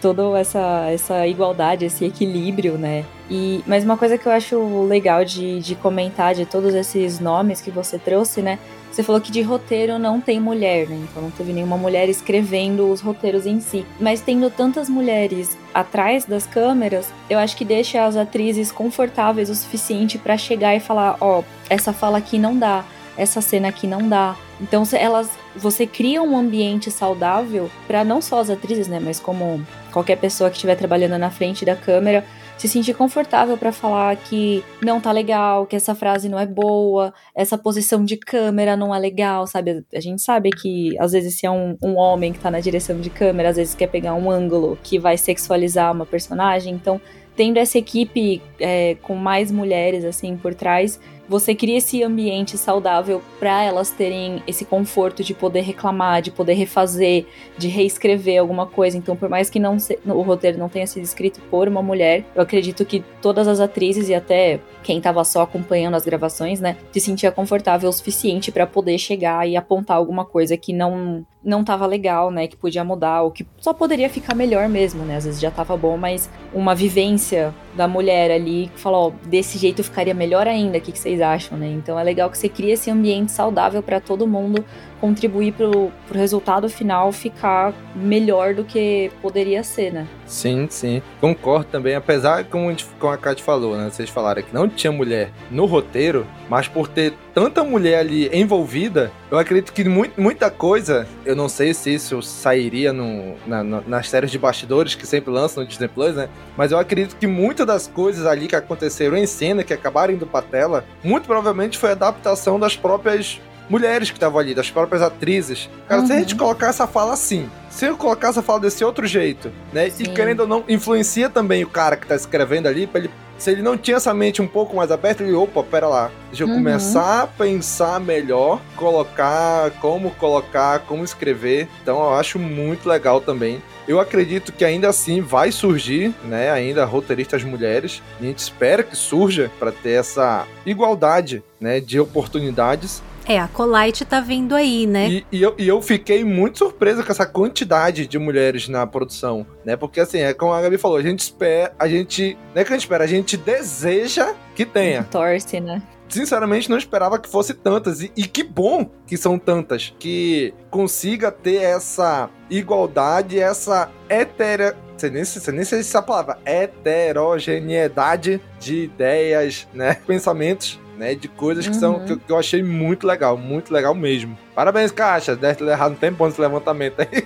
Toda essa, essa igualdade, esse equilíbrio, né? E, mas uma coisa que eu acho legal de, de comentar de todos esses nomes que você trouxe, né? Você falou que de roteiro não tem mulher, né? Então não teve nenhuma mulher escrevendo os roteiros em si. Mas tendo tantas mulheres atrás das câmeras, eu acho que deixa as atrizes confortáveis o suficiente para chegar e falar: ó, oh, essa fala aqui não dá essa cena aqui não dá. Então elas, você cria um ambiente saudável para não só as atrizes, né, mas como qualquer pessoa que estiver trabalhando na frente da câmera se sentir confortável para falar que não tá legal, que essa frase não é boa, essa posição de câmera não é legal, sabe? A gente sabe que às vezes se é um, um homem que tá na direção de câmera, às vezes quer pegar um ângulo que vai sexualizar uma personagem, então tendo essa equipe é, com mais mulheres assim por trás você cria esse ambiente saudável para elas terem esse conforto de poder reclamar, de poder refazer, de reescrever alguma coisa. Então, por mais que não se, o roteiro não tenha sido escrito por uma mulher, eu acredito que todas as atrizes e até quem estava só acompanhando as gravações, né, se sentia confortável o suficiente para poder chegar e apontar alguma coisa que não não tava legal, né, que podia mudar ou que só poderia ficar melhor mesmo, né? Às vezes já tava bom, mas uma vivência da mulher ali que falou, desse jeito ficaria melhor ainda. O que, que vocês acham, né? Então é legal que você cria esse ambiente saudável para todo mundo contribuir pro, pro resultado final ficar melhor do que poderia ser, né? Sim, sim. Concordo também, apesar, como a, gente, como a Kat falou, né? Vocês falaram que não tinha mulher no roteiro, mas por ter tanta mulher ali envolvida, eu acredito que muita coisa, eu não sei se isso sairia no, na, nas séries de bastidores que sempre lançam no Disney Plus, né? Mas eu acredito que muitas das coisas ali que aconteceram em cena, que acabaram indo pra tela, muito provavelmente foi adaptação das próprias mulheres que estavam ali, das próprias atrizes. Cara, uhum. se a gente uhum. colocar essa fala assim, se eu colocar essa fala desse outro jeito, né? Sim. E querendo ou não, influencia também o cara que tá escrevendo ali, pra ele. Se ele não tinha essa mente um pouco mais aberta, ele, opa, pera lá, deixa eu uhum. começar a pensar melhor, colocar, como colocar, como escrever. Então eu acho muito legal também. Eu acredito que ainda assim vai surgir, né, ainda roteiristas mulheres. a gente espera que surja para ter essa igualdade, né, de oportunidades É, a Colite tá vindo aí, né? E, e eu, e eu fiquei muito surpreso com essa quantidade de mulheres na produção, né? Porque assim, é como a Gabi falou, a gente espera, a gente, não é que a gente espera, a gente deseja que tenha. Torce, né? Sinceramente, não esperava que fosse tantas. E, e que bom que são tantas. Que consiga ter essa igualdade, essa hetero... Você nem, você nem sei se essa palavra. Heterogeneidade de ideias, né? Pensamentos né, de coisas que são Uhum. que, eu- que eu achei muito legal, muito legal mesmo. Parabéns, Caixa, deve ter errado um tempão nesse levantamento aí.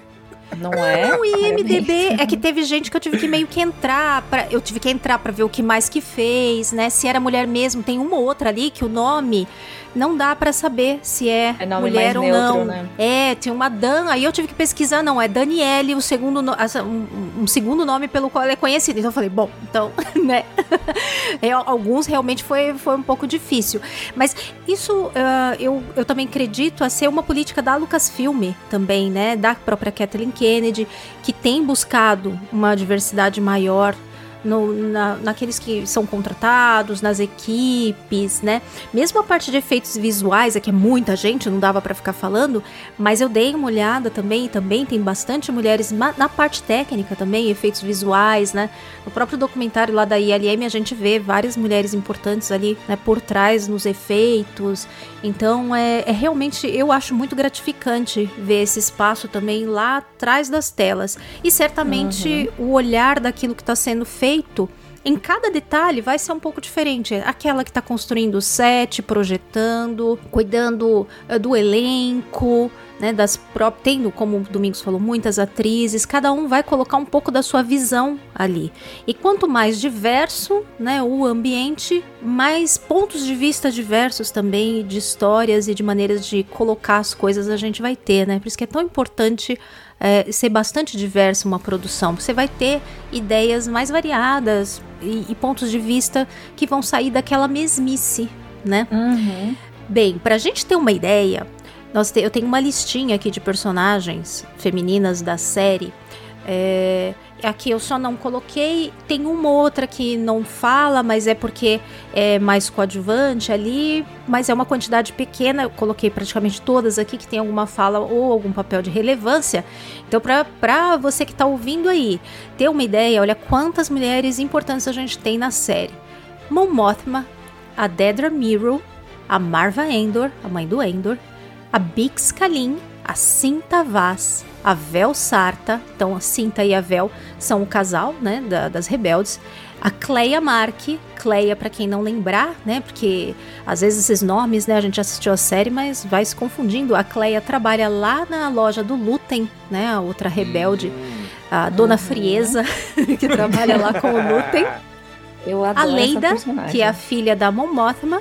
Não é? O IMDB é que teve gente que eu tive que meio que entrar para eu tive que entrar pra ver o que mais que fez, né? Se era mulher mesmo, tem uma ou outra ali que o nome não dá pra saber se é, É mulher ou neutro, não. né? É, tem uma Dan, aí eu tive que pesquisar, não, é Daniele, o segundo no- um, um segundo nome pelo qual ela é conhecida. Então eu falei, bom, então, né? É, alguns realmente foi, foi um pouco difícil. Mas isso ah, eu, eu também acredito a ser uma política da Lucasfilm também, né? Da própria Kathleen Kennedy, que tem buscado uma diversidade maior no, na, naqueles que são contratados, nas equipes, né? Mesmo a parte de efeitos visuais, é que é muita gente, não dava pra ficar falando, mas eu dei uma olhada também, e também tem bastante mulheres na parte técnica também, efeitos visuais, né? No próprio documentário lá da ILM a gente vê várias mulheres importantes ali, né, por trás nos efeitos. Então é, é realmente, eu acho muito gratificante ver esse espaço também lá atrás das telas. E certamente o olhar daquilo que está sendo feito em cada detalhe vai ser um pouco diferente. Aquela que está construindo o set, projetando, cuidando eh, do elenco, né, das próprias, tendo, como o Domingos falou, muitas atrizes, cada um vai colocar um pouco da sua visão ali. E quanto mais diverso, né, o ambiente, mais pontos de vista diversos também, de histórias e de maneiras de colocar as coisas a gente vai ter, né? Por isso que é tão importante é, ser bastante diversa uma produção. Você vai ter ideias mais variadas e, e pontos de vista que vão sair daquela mesmice, né? Uhum. Bem, pra gente ter uma ideia, nós te- eu tenho uma listinha aqui de personagens femininas da série. É, aqui eu só não coloquei. Tem uma outra que não fala, mas é porque é mais coadjuvante ali. Mas é uma quantidade pequena. Eu coloquei praticamente todas aqui que tem alguma fala ou algum papel de relevância. Então, pra você que tá ouvindo aí ter uma ideia, olha quantas mulheres importantes a gente tem na série: Mon Mothma, a Dedra Miro, a Marva Endor, a mãe do Endor, a Bix Kalin, a Cinta Vaz, a Vel Sarta, então a Cinta e a Vel são o casal, né, da- das rebeldes, a Cleia Mark, Cleia para quem não lembrar, né, porque às vezes esses nomes, né, a gente assistiu a série, mas vai se confundindo, a Cleia trabalha lá na loja do Lutem, né, a outra rebelde, a Dona Uhum. Frieza, que trabalha lá com o Lutem, a Leida, que é a filha da Mon Mothma.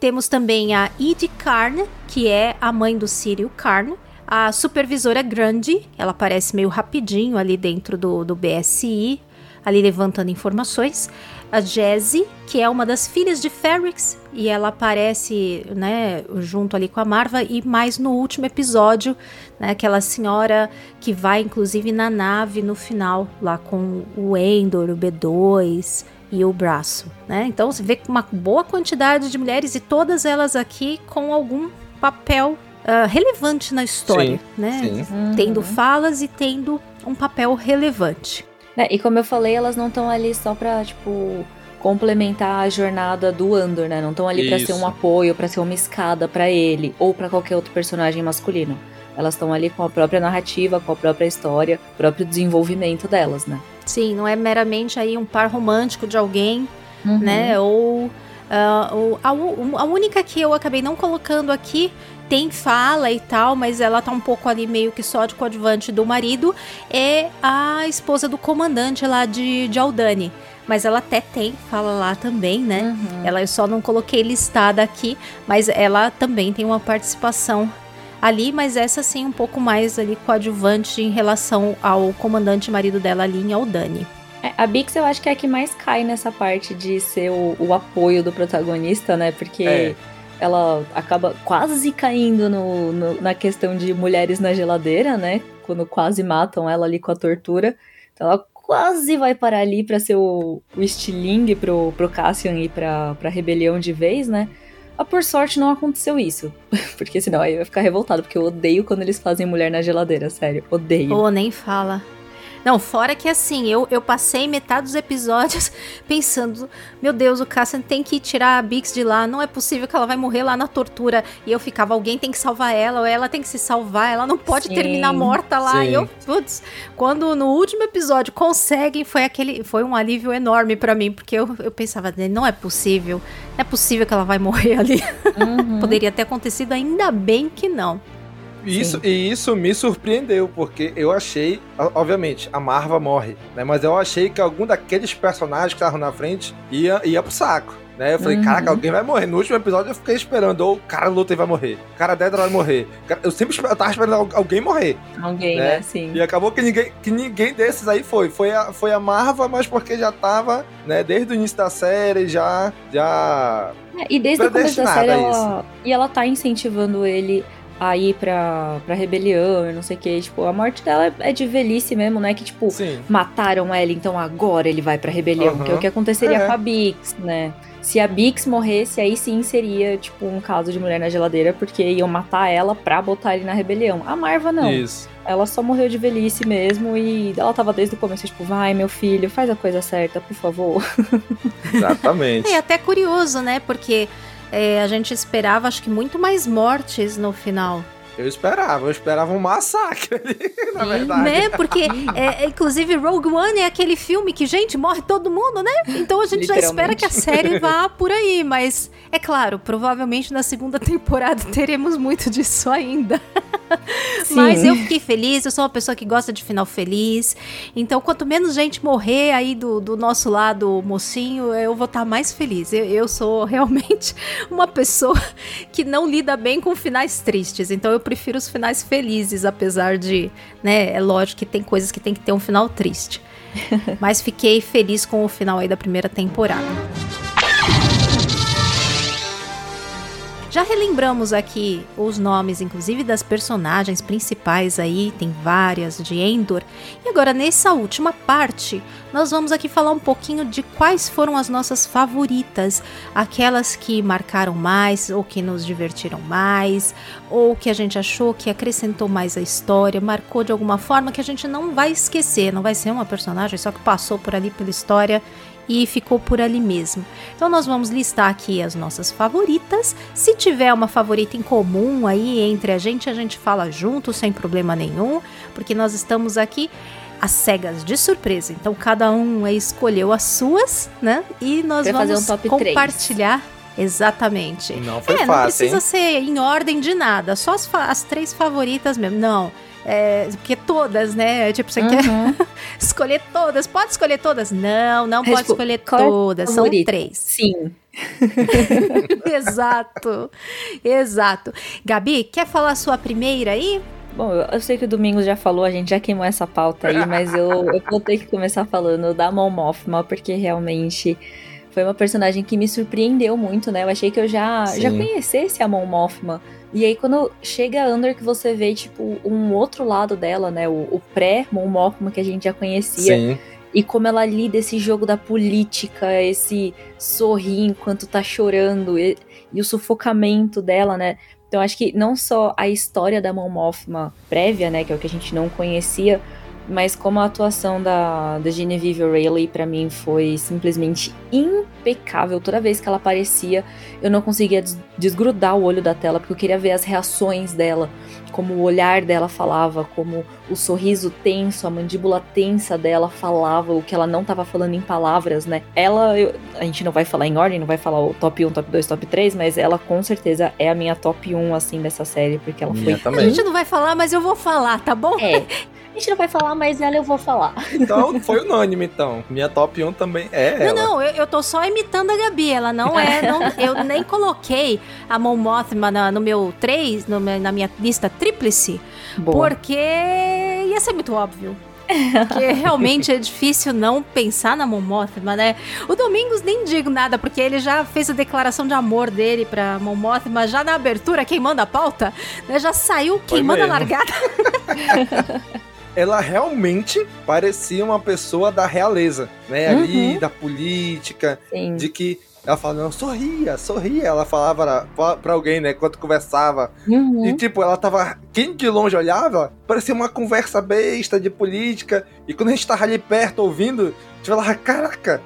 Temos também a Ed Karn, que é a mãe do Cyril Karn. A supervisora Grande, ela aparece meio rapidinho ali dentro do, do BSI, ali levantando informações. A Jazzy, que é uma das filhas de Ferrix, e ela aparece, né, junto ali com a Marva, e mais no último episódio, né, aquela senhora que vai inclusive na nave no final, lá com o Endor, o B2 e o braço, né? Então você vê uma boa quantidade de mulheres e todas elas aqui com algum papel ah, relevante na história, Sim, né? Sim. Uhum. Tendo falas e tendo um papel relevante. É, e como eu falei, elas não estão ali só pra, tipo, complementar a jornada do Andor, né? Não estão ali pra ser um apoio, pra ser uma escada pra ele ou pra qualquer outro personagem masculino. Elas estão ali com a própria narrativa, com a própria história, o próprio desenvolvimento delas, né? Sim, não é meramente aí um par romântico de alguém Uhum. né? Ou, ah, ou a, a única que eu acabei não colocando aqui tem fala e tal, mas ela tá um pouco ali meio que só de coadjuvante do marido, é a esposa do comandante lá de, de Aldani. Mas ela até tem fala lá também, né? Uhum. Ela eu só não coloquei listada aqui, mas ela também tem uma participação ali, mas essa sim um pouco mais ali coadjuvante em relação ao comandante marido dela ali em Aldani. É, a Bix eu acho que é a que mais cai nessa parte de ser o, o apoio do protagonista, né? Porque É. ela acaba quase caindo no, no- na questão de mulheres na geladeira, né? Quando quase matam ela ali com a tortura. Então ela quase vai parar ali pra ser o, o estilingue pro, pro Cassian e pra, pra rebelião de vez, né? Ah, por sorte não aconteceu isso. porque senão aí eu ia ficar revoltado, porque eu odeio quando eles fazem mulher na geladeira, sério. Odeio. Ou nem fala. Não, fora que assim, eu, eu passei metade dos episódios pensando, meu Deus, o Cassian tem que tirar a Bix de lá, não é possível que ela vai morrer lá na tortura. E eu ficava, alguém tem que salvar ela, ou ela tem que se salvar, ela não pode Sim. terminar morta lá. Sim. E eu, putz, quando no último episódio conseguem, foi aquele, foi um alívio enorme pra mim, porque eu, eu pensava, não é possível, não é possível que ela vai morrer ali. Uhum. Poderia ter acontecido, ainda bem que não. Isso, e isso me surpreendeu, porque eu achei, obviamente, a Marva morre, né? Mas eu achei que algum daqueles personagens que estavam na frente ia, ia pro saco. Né? Eu falei, Uhum. caraca, alguém vai morrer. No último episódio eu fiquei esperando, ou o cara Luthor vai morrer, o cara Dedra vai morrer. Eu sempre eu tava esperando al- alguém morrer. Alguém, né? né? Sim. E acabou que ninguém, que ninguém desses aí foi. Foi a, foi a Marva, mas porque já tava, né, desde o início da série, já. já É, E desde o começo da série, ela, e ela tá incentivando ele a ir pra, pra rebelião e não sei o que. Tipo, a morte dela é de velhice mesmo, né? Que, tipo, sim. mataram ela, então agora ele vai pra rebelião. Aham. Que é o que aconteceria É. com a Bix, né? Se a Bix morresse, aí sim seria, tipo, um caso de mulher na geladeira, porque iam matar ela pra botar ele na rebelião. A Marva não. Isso. Ela só morreu de velhice mesmo e ela tava desde o começo, tipo, vai, meu filho, faz a coisa certa, por favor. Exatamente. É até curioso, né? Porque é, a gente esperava, acho que, muito mais mortes no final. Eu esperava, eu esperava um massacre ali, na verdade. Né? Porque, é, é, inclusive, Rogue One é aquele filme que, gente, morre todo mundo, né? Então a gente já espera que a série vá por aí. Mas, é claro, provavelmente na segunda temporada teremos muito disso ainda. Mas eu fiquei feliz, eu sou uma pessoa que gosta de final feliz. Então, quanto menos gente morrer aí do, do nosso lado mocinho, eu vou estar mais feliz. Eu, eu sou realmente uma pessoa que não lida bem com finais tristes. Então, eu prefiro os finais felizes, apesar de, né, é lógico que tem coisas que tem que ter um final triste. Mas fiquei feliz com o final aí da primeira temporada. Já relembramos aqui os nomes, inclusive, das personagens principais aí, tem várias de Endor. E agora, nessa última parte, nós vamos aqui falar um pouquinho de quais foram as nossas favoritas, aquelas que marcaram mais, ou que nos divertiram mais, ou que a gente achou que acrescentou mais a história, marcou de alguma forma que a gente não vai esquecer, não vai ser uma personagem só que passou por ali pela história e ficou por ali mesmo. Então nós vamos listar aqui as nossas favoritas. Se tiver uma favorita em comum aí entre a gente, a gente fala junto sem problema nenhum, porque nós estamos aqui às cegas de surpresa. Então cada um escolheu as suas, né? E nós Vai fazer vamos um compartilhar exatamente. Não foi é, não fácil, precisa hein? ser em ordem de nada, só as, as três favoritas mesmo. Não. É, porque todas, né? Tipo, você quer Uhum. escolher todas. Pode escolher todas? Não, não É, pode tipo, escolher é todas. São três. Sim. exato. Exato. Gabi, quer falar a sua primeira aí? Bom, eu, sei que o Domingos já falou, a gente já queimou essa pauta aí, mas eu, eu vou ter que começar falando da Mon Mothma, porque realmente foi uma personagem que me surpreendeu muito, né? Eu achei que eu já, Sim. já conhecesse a Mon Mothma. E aí, quando chega a Under, que você vê, tipo, um outro lado dela, né? O, o pré-Mon Mothma que a gente já conhecia. Sim. E como ela lida esse jogo da política, esse sorrir enquanto tá chorando, e, e o sufocamento dela, né? Então acho que não só a história da Mon Mothma prévia, né, que é o que a gente não conhecia, mas como a atuação da, da Genevieve O'Reilly pra mim foi simplesmente impecável. Toda vez que ela aparecia, eu não conseguia des- desgrudar o olho da tela, porque eu queria ver as reações dela, como o olhar dela falava, como o sorriso tenso, a mandíbula tensa dela falava, o que ela não tava falando em palavras, né? Ela, eu- a gente não vai falar em ordem, não vai falar o top 1, top 2, top 3, mas ela com certeza é a minha top 1, assim, dessa série, porque ela Minha foi A também. gente não vai falar, mas eu vou falar, tá bom? é. A gente não vai falar, mas ela eu vou falar. Então, foi unânime, então. Minha top 1 também é Não, ela. não, eu, eu tô só imitando a Gabi. Ela não é. não- eu nem coloquei a Mon Mothma na- no meu 3, no na minha lista tríplice, Boa. porque ia ser muito óbvio. Porque realmente é difícil não pensar na Mon Mothma, né? O Domingos nem digo nada, porque ele já fez a declaração de amor dele pra Mon Mothma já na abertura, queimando a pauta, né? Já saiu queimando a largada. Ela realmente parecia uma pessoa da realeza, né? Ali, Uhum. da política, Sim. de que Ela fala, não, sorria, sorria. Ela falava pra alguém, né, quando conversava. Uhum. E tipo, ela tava. Quem de longe olhava, parecia uma conversa besta de política. E quando a gente tava ali perto ouvindo, tipo, ela, caraca,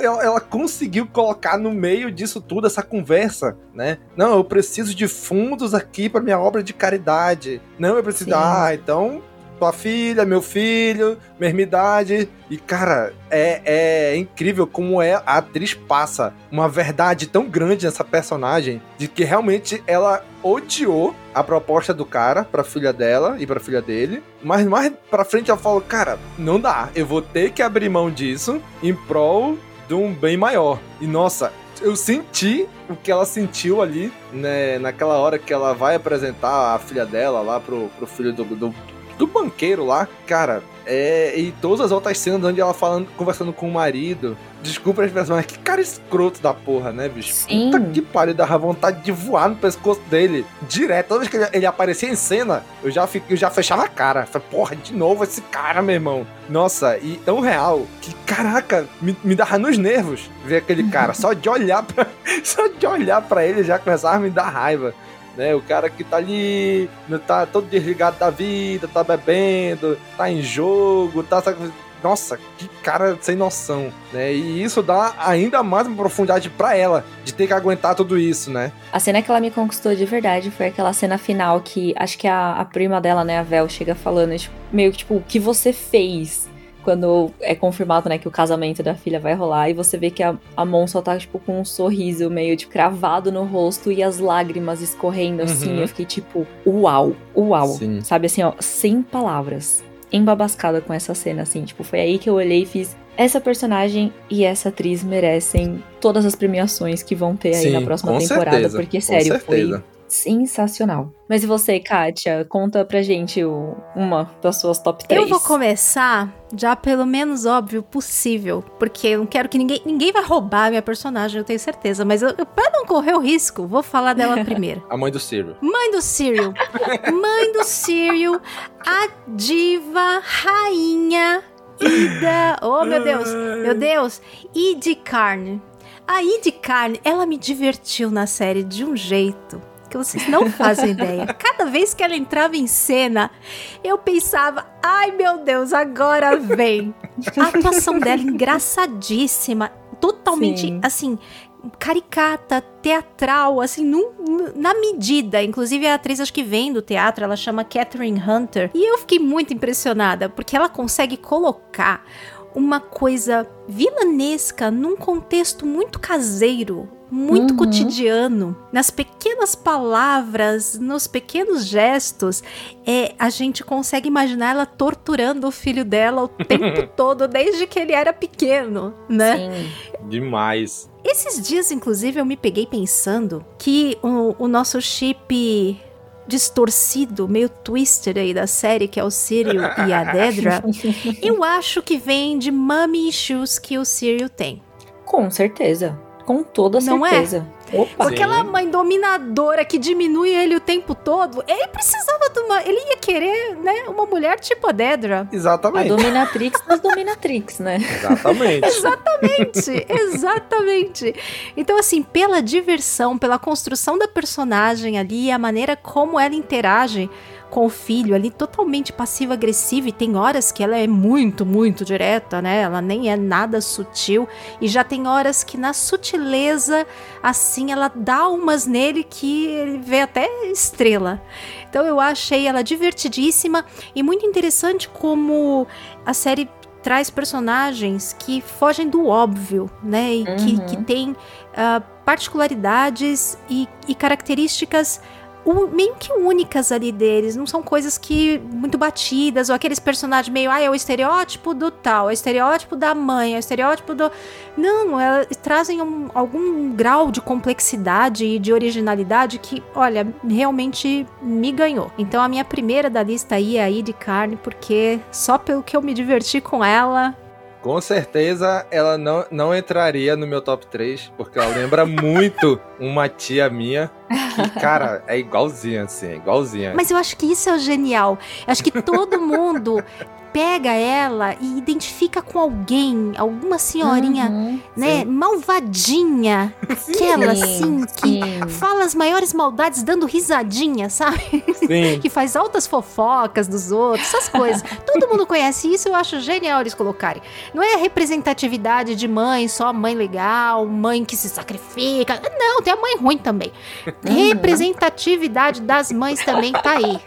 ela, ela conseguiu colocar no meio disso tudo essa conversa, né? Não, eu preciso de fundos aqui pra minha obra de caridade. Não, eu preciso. Sim. Ah, então. Tua filha, meu filho, mesma idade. E, cara, é, é incrível como é a atriz passa uma verdade tão grande nessa personagem de que realmente ela odiou a proposta do cara pra filha dela e pra filha dele. Mas mais pra frente ela falou, cara, não dá. Eu vou ter que abrir mão disso em prol de um bem maior. E nossa, eu senti o que ela sentiu ali, né, naquela hora que ela vai apresentar a filha dela lá pro, pro filho do, do, do banqueiro lá. Cara, é, e todas as outras cenas onde ela falando, conversando com o marido. Desculpa a expressão, mas que cara escroto da porra, né, bicho? Sim. Puta que pariu, dava vontade de voar no pescoço dele. Direto. Toda vez que ele, ele aparecia em cena, eu já, fiquei, eu já fechava a cara. Falei, porra, de novo esse cara, meu irmão. Nossa, e tão real que, caraca, me, me dava nos nervos ver aquele cara. Só de olhar pra, só de olhar pra ele já começava a me dar raiva né? O cara que tá ali, tá todo desligado da vida, tá bebendo, tá em jogo, tá. Nossa, que cara sem noção, né? E isso dá ainda mais uma profundidade para ela, de ter que aguentar tudo isso, né? A cena que ela me conquistou de verdade foi aquela cena final que acho que a, a prima dela, né, a Vel, chega falando, tipo, meio que tipo, o que você fez? Quando é confirmado, né, que o casamento da filha vai rolar, e você vê que a, a Mon só tá, tipo, com um sorriso meio, tipo, cravado no rosto e as lágrimas escorrendo, assim. Uhum. Eu fiquei, tipo, uau, uau. Sim. Sabe, assim, ó, sem palavras. Embabascada com essa cena, assim. Tipo, foi aí que eu olhei e fiz... Essa personagem e essa atriz merecem todas as premiações que vão ter aí Sim, na próxima temporada. certeza, porque, sério, foi. Sensacional. Mas e você, Kátia? Conta pra gente o- uma das suas top 3. Eu vou começar já pelo menos óbvio possível, porque eu não quero que ninguém. Ninguém vai roubar a minha personagem, eu tenho certeza. Mas eu, eu, pra não correr o risco, vou falar dela primeiro. A mãe do Ciro. Mãe do Cyril. Mãe do Cyril, a diva, rainha, Ida. Oh, meu Deus, meu Deus. Id Carne. A Id Carne, ela me divertiu na série de um jeito que vocês não fazem ideia. Cada vez que ela entrava em cena, eu pensava, ai meu Deus, agora vem. A atuação dela engraçadíssima, totalmente Sim. assim, caricata, teatral, assim, num- na medida. Inclusive, a atriz, acho que vem do teatro, ela chama Catherine Hunter. E eu fiquei muito impressionada, porque ela consegue colocar uma coisa vilanesca num contexto muito caseiro. Muito Uhum. cotidiano, nas pequenas palavras, nos pequenos gestos, é, a gente consegue imaginar ela torturando o filho dela o tempo todo, desde que ele era pequeno, né? Sim. Demais. Esses dias, inclusive, eu me peguei pensando que o, o nosso chip distorcido, meio twisted aí da série, que é o Cyril e a Dedra, eu acho que vem de mommy issues que o Cyril tem. Com certeza. Com toda Não é? certeza. Opa. Sim. Aquela mãe dominadora que diminui ele o tempo todo, ele precisava de uma. Ele ia querer, né, uma mulher tipo a Dedra. A Exatamente. dominatrix das dominatrix, né? Exatamente. Exatamente, exatamente. Então, assim, pela diversão, pela construção da personagem ali, a maneira como ela interage com o filho ali, totalmente passiva-agressiva, e tem horas que ela é muito, muito direta, né? Ela nem é nada sutil, e já tem horas que na sutileza, assim, ela dá umas nele que ele vê até estrela. Então eu achei ela divertidíssima e muito interessante como a série traz personagens que fogem do óbvio, né? E que, Uhum. que tem ah, particularidades e, e características meio que únicas ali deles. Não são coisas que muito batidas, ou aqueles personagens meio, ah, é o estereótipo do tal, é o estereótipo da mãe, é o estereótipo do. Não, elas trazem um- algum grau de complexidade e de originalidade que, olha, realmente me ganhou. Então a minha primeira da lista aí é a Id Carne, porque só pelo que eu me diverti com ela. Com certeza ela não, não entraria no meu top 3, porque ela lembra muito uma tia minha que, cara, é igualzinha, assim, é igualzinha. Mas eu acho que isso é o genial. Eu acho que todo mundo pega ela e identifica com alguém, alguma senhorinha, Uhum. né, malvadinha, aquela Sim, assim que sim. fala as maiores maldades dando risadinha, sabe? Sim. que faz altas fofocas dos outros, essas coisas. Todo mundo conhece isso, eu acho genial eles colocarem. Não é a representatividade de mãe, só mãe legal, mãe que se sacrifica. Não, tem a mãe ruim também. Representatividade das mães também tá aí.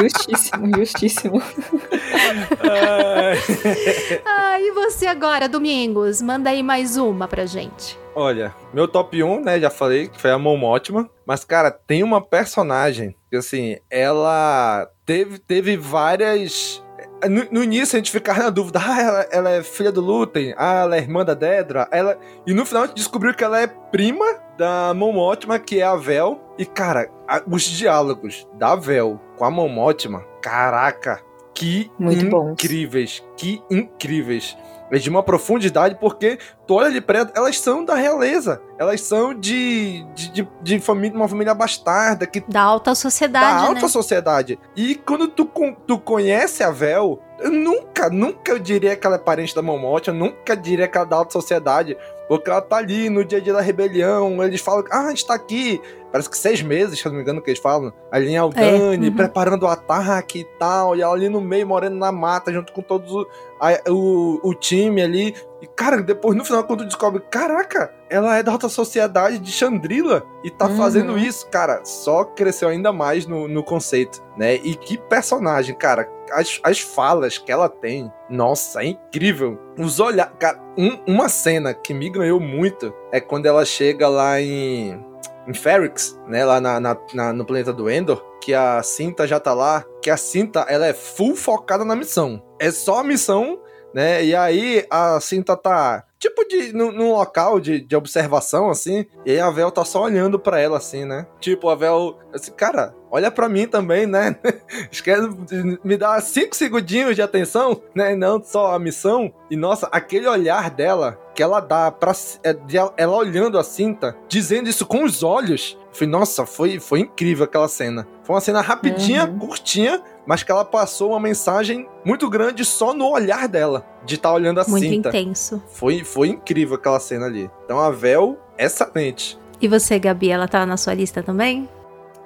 Justíssimo, justíssimo. Ah, e você agora, Domingos? Manda aí mais uma pra gente. Olha, meu top 1, né, já falei, que foi a Mom Ótima. Mas, cara, tem uma personagem que, assim, ela teve, teve várias... No, no início a gente ficava na dúvida, ah, ela, ela é filha do Lutem, ah, ela é irmã da Dedra, ela... E no final a gente descobriu que ela é prima da Mom Ótima, que é a Vel. E, cara, a- os diálogos da Vel com a Mom Ótima, caraca, que Muito bons. incríveis, que incríveis. É de uma profundidade, porque tu olha pra ela, elas são da realeza. Elas são de, de, de, de família, uma família bastarda, que Da alta da sociedade, alta né? sociedade. E quando tu, tu conhece a Vel, eu nunca, nunca eu diria que ela é parente da Momote, eu nunca diria que ela é da alta sociedade. Porque ela tá ali no dia a dia da rebelião, eles falam, ah, a gente tá aqui. Parece que seis meses, se eu não me engano, que eles falam. Ali em Aldani, uhum. preparando o ataque e tal. E ela ali no meio, morando na mata, junto com todos o, a- o, o time ali. E, cara, depois no final, quando tu descobre, caraca, ela é da alta sociedade de Chandrila e tá Uhum. fazendo isso, cara, só cresceu ainda mais no, no conceito, né? E que personagem, cara. As, as falas que ela tem, nossa, é incrível. Os olhares. Cara, um- uma cena que me ganhou muito é quando ela chega lá em. Em Ferrix, né? Lá na, na- na- no planeta do Endor. Que a Cinta já tá lá. Que a Cinta, ela é full focada na missão. É só a missão né? E aí a cinta tá tipo de num, num local de, de observação assim, e aí a Vel tá só olhando pra ela assim, né? Tipo a Vel, assim, cara, olha pra mim também, né? Esquece me dá cinco segundinhos de atenção, né? Não só a missão. E nossa, aquele olhar dela que ela dá para ela olhando a cinta, dizendo isso com os olhos. Foi, nossa, foi, foi incrível aquela cena. Foi uma cena rapidinha, Uhum. curtinha, mas que ela passou uma mensagem muito grande só no olhar dela, de estar olhando a Muito cinta. intenso. Foi, foi incrível aquela cena ali. Então a Vel, excelente. E você, Gabi, ela tá na sua lista também?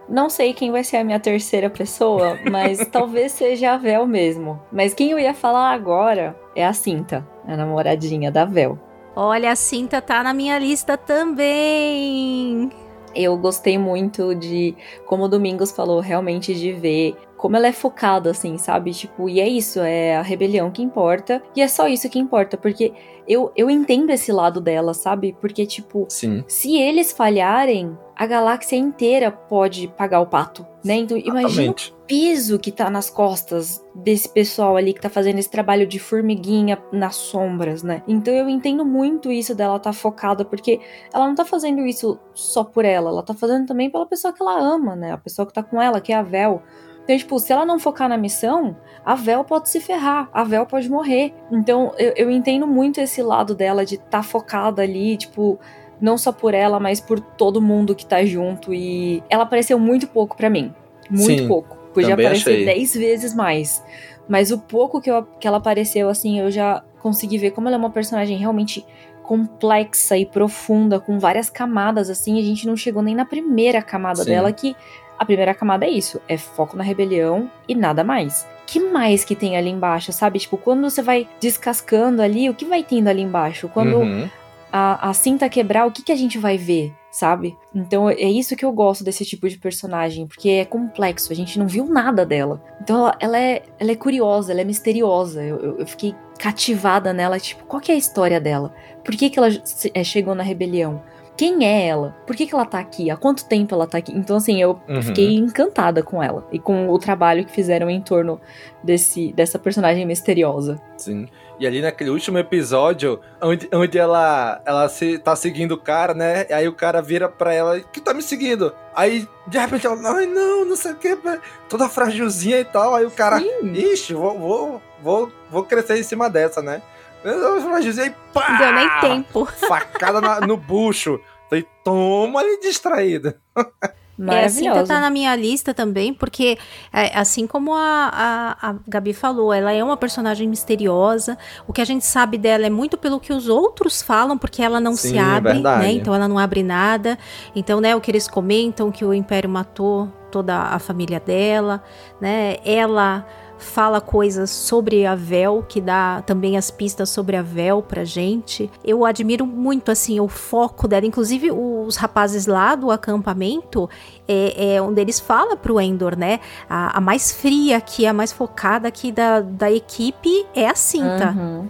Não sei quem vai ser a minha terceira pessoa, mas talvez seja a Vel mesmo. Mas quem eu ia falar agora é a Cinta, a namoradinha da Vel. Olha, a cinta tá na minha lista também. Eu gostei muito de, como o Domingos falou, realmente de ver como ela é focada, assim, sabe? Tipo, e é isso, é a rebelião que importa, e é só isso que importa, porque eu, eu entendo esse lado dela, sabe? Porque, tipo, Sim. se eles falharem, a galáxia inteira pode pagar o pato, né? Então, imagina o peso que tá nas costas desse pessoal ali que tá fazendo esse trabalho de formiguinha nas sombras, né? Então eu entendo muito isso dela tá focada, porque ela não tá fazendo isso só por ela, ela tá fazendo também pela pessoa que ela ama, né? A pessoa que tá com ela, que é a Vel. Então, tipo, se ela não focar na missão, a Vel pode se ferrar, a Vel pode morrer. Então, eu, eu entendo muito esse lado dela de tá focada ali, tipo, não só por ela, mas por todo mundo que tá junto. E ela apareceu muito pouco pra mim. Muito Sim, pouco. Podia aparecer achei. 10 vezes mais. Mas o pouco que, eu- que ela apareceu, assim, eu já consegui ver como ela é uma personagem realmente complexa e profunda, com várias camadas, assim. A gente não chegou nem na primeira camada Sim. dela, que a primeira camada é isso: é foco na rebelião e nada mais. que mais que tem ali embaixo, sabe? Tipo, quando você vai descascando ali, o que vai tendo ali embaixo? Quando Uhum. a, a cinta quebrar, o que, que a gente vai ver, sabe? Então é isso que eu gosto desse tipo de personagem, porque é complexo, a gente não viu nada dela. Então ela, ela é, ela é curiosa, ela é misteriosa. Eu, eu- eu fiquei cativada nela, tipo, qual que é a história dela? Por que, que ela é, chegou na rebelião? Quem é ela? Por que, que ela tá aqui? Há quanto tempo ela tá aqui? Então, assim, eu Uhum. fiquei encantada com ela e com o trabalho que fizeram em torno desse, dessa personagem misteriosa. Sim. E ali naquele último episódio, onde, onde ela, ela se, tá seguindo o cara, né? E aí o cara vira pra ela, que tá me seguindo? Aí, de repente, ela, ai não, não sei o que, toda frágilzinha e tal. Aí o cara, ixi, vou, vou, vou, vou crescer em cima dessa, né? E pá! Não deu nem tempo. Facada na- no bucho. Falei, toma ali distraída. É, a Cinta Maravilhosa. tá na minha lista também, porque é, assim como a, a, a Gabi falou, ela é uma personagem misteriosa. O que a gente sabe dela é muito pelo que os outros falam, porque ela não Sim, se é abre, verdade. né? Então ela não abre nada. Então, né, o que eles comentam que o Império matou toda a família dela, né? Ela fala coisas sobre a Vel, que dá também as pistas sobre a Vel pra gente. Eu admiro muito, assim, o foco dela. Inclusive, os rapazes lá do acampamento, é, é onde eles falam pro Endor, né? A, a mais fria aqui, a mais focada aqui da, da equipe é a Cinta. Uhum.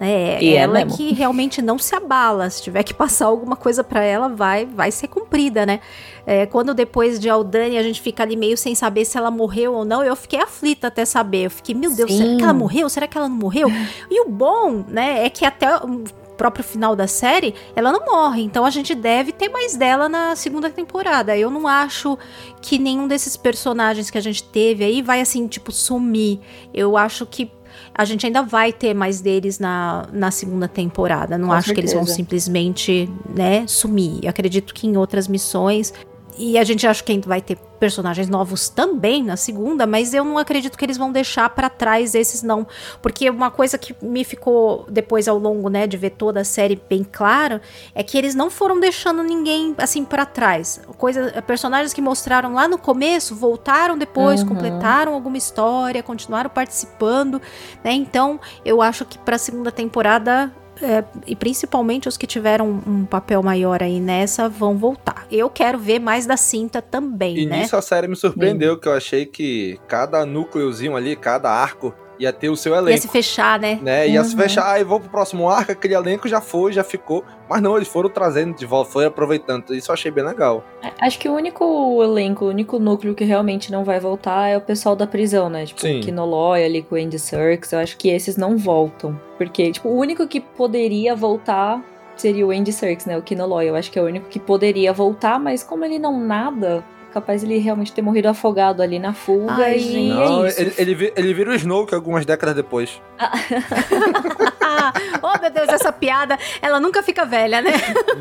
É, E é ela mesmo. que realmente não se abala. Se tiver que passar alguma coisa pra ela, vai, vai ser cumprida, né? É, quando depois de Aldani a gente fica ali meio sem saber se ela morreu ou não, eu fiquei aflita até saber. Eu fiquei, meu Deus, será Sim. que ela morreu? Será que ela não morreu? E o bom, né, é que até o próprio final da série, ela não morre. Então a gente deve ter mais dela na segunda temporada. Eu não acho que nenhum desses personagens que a gente teve aí vai assim, tipo, sumir. Eu acho que a gente ainda vai ter mais deles na, na segunda temporada. Não Com acho que eles vão certeza. simplesmente, né, sumir. Eu acredito que em outras missões. E a gente acha que vai ter personagens novos também na segunda, mas eu não acredito que eles vão deixar pra trás esses não, porque uma coisa que me ficou depois ao longo, né, de ver toda a série bem claro, é que eles não foram deixando ninguém assim pra trás. Coisa, personagens que mostraram lá no começo voltaram depois, Uhum. completaram alguma história, continuaram participando, né? Então, eu acho que pra segunda temporada é, e principalmente os que tiveram um papel maior aí nessa vão voltar. Eu quero ver mais da cinta também, E né? nisso a série me surpreendeu, que eu achei que cada núcleozinho ali, cada arco, ia ter o seu Ia elenco. se fechar, né? Né? Ia se Uhum. fechar, aí vou pro próximo arco, aquele elenco já foi, já ficou. Mas não, eles foram trazendo de volta, foram aproveitando. Isso eu achei bem legal. É, Acho que o único elenco, o único núcleo que realmente não vai voltar é o pessoal da prisão, né? Tipo, Sim. o Kinoloy ali com o Andy Serkis. Eu acho que esses não voltam. Porque, tipo, o único que poderia voltar seria o Andy Serkis, né? O Kinoloy. Eu acho que é o único que poderia voltar, mas como ele não nada, capaz ele realmente ter morrido afogado ali na fuga Ai, e. Não, é isso. ele, ele, ele vira o Snoke algumas décadas depois. oh, meu Deus, essa piada, ela nunca fica velha, né?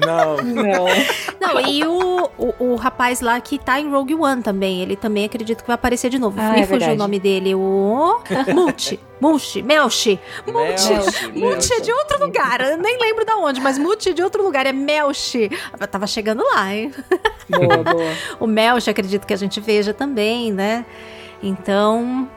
Não. Não. Não, e o, o, o rapaz lá que tá em Rogue One também, ele também acredito que vai aparecer de novo. Ah, Me é fugiu verdade. o nome dele, o... Multi. Multi. Melchi. Multi. Melchi, Multi é de outro lugar, eu nem lembro da onde, mas Multi é de outro lugar, é Melchi. Eu tava chegando lá, hein? boa, boa. O Melch, acredito que a gente veja também, né? Então,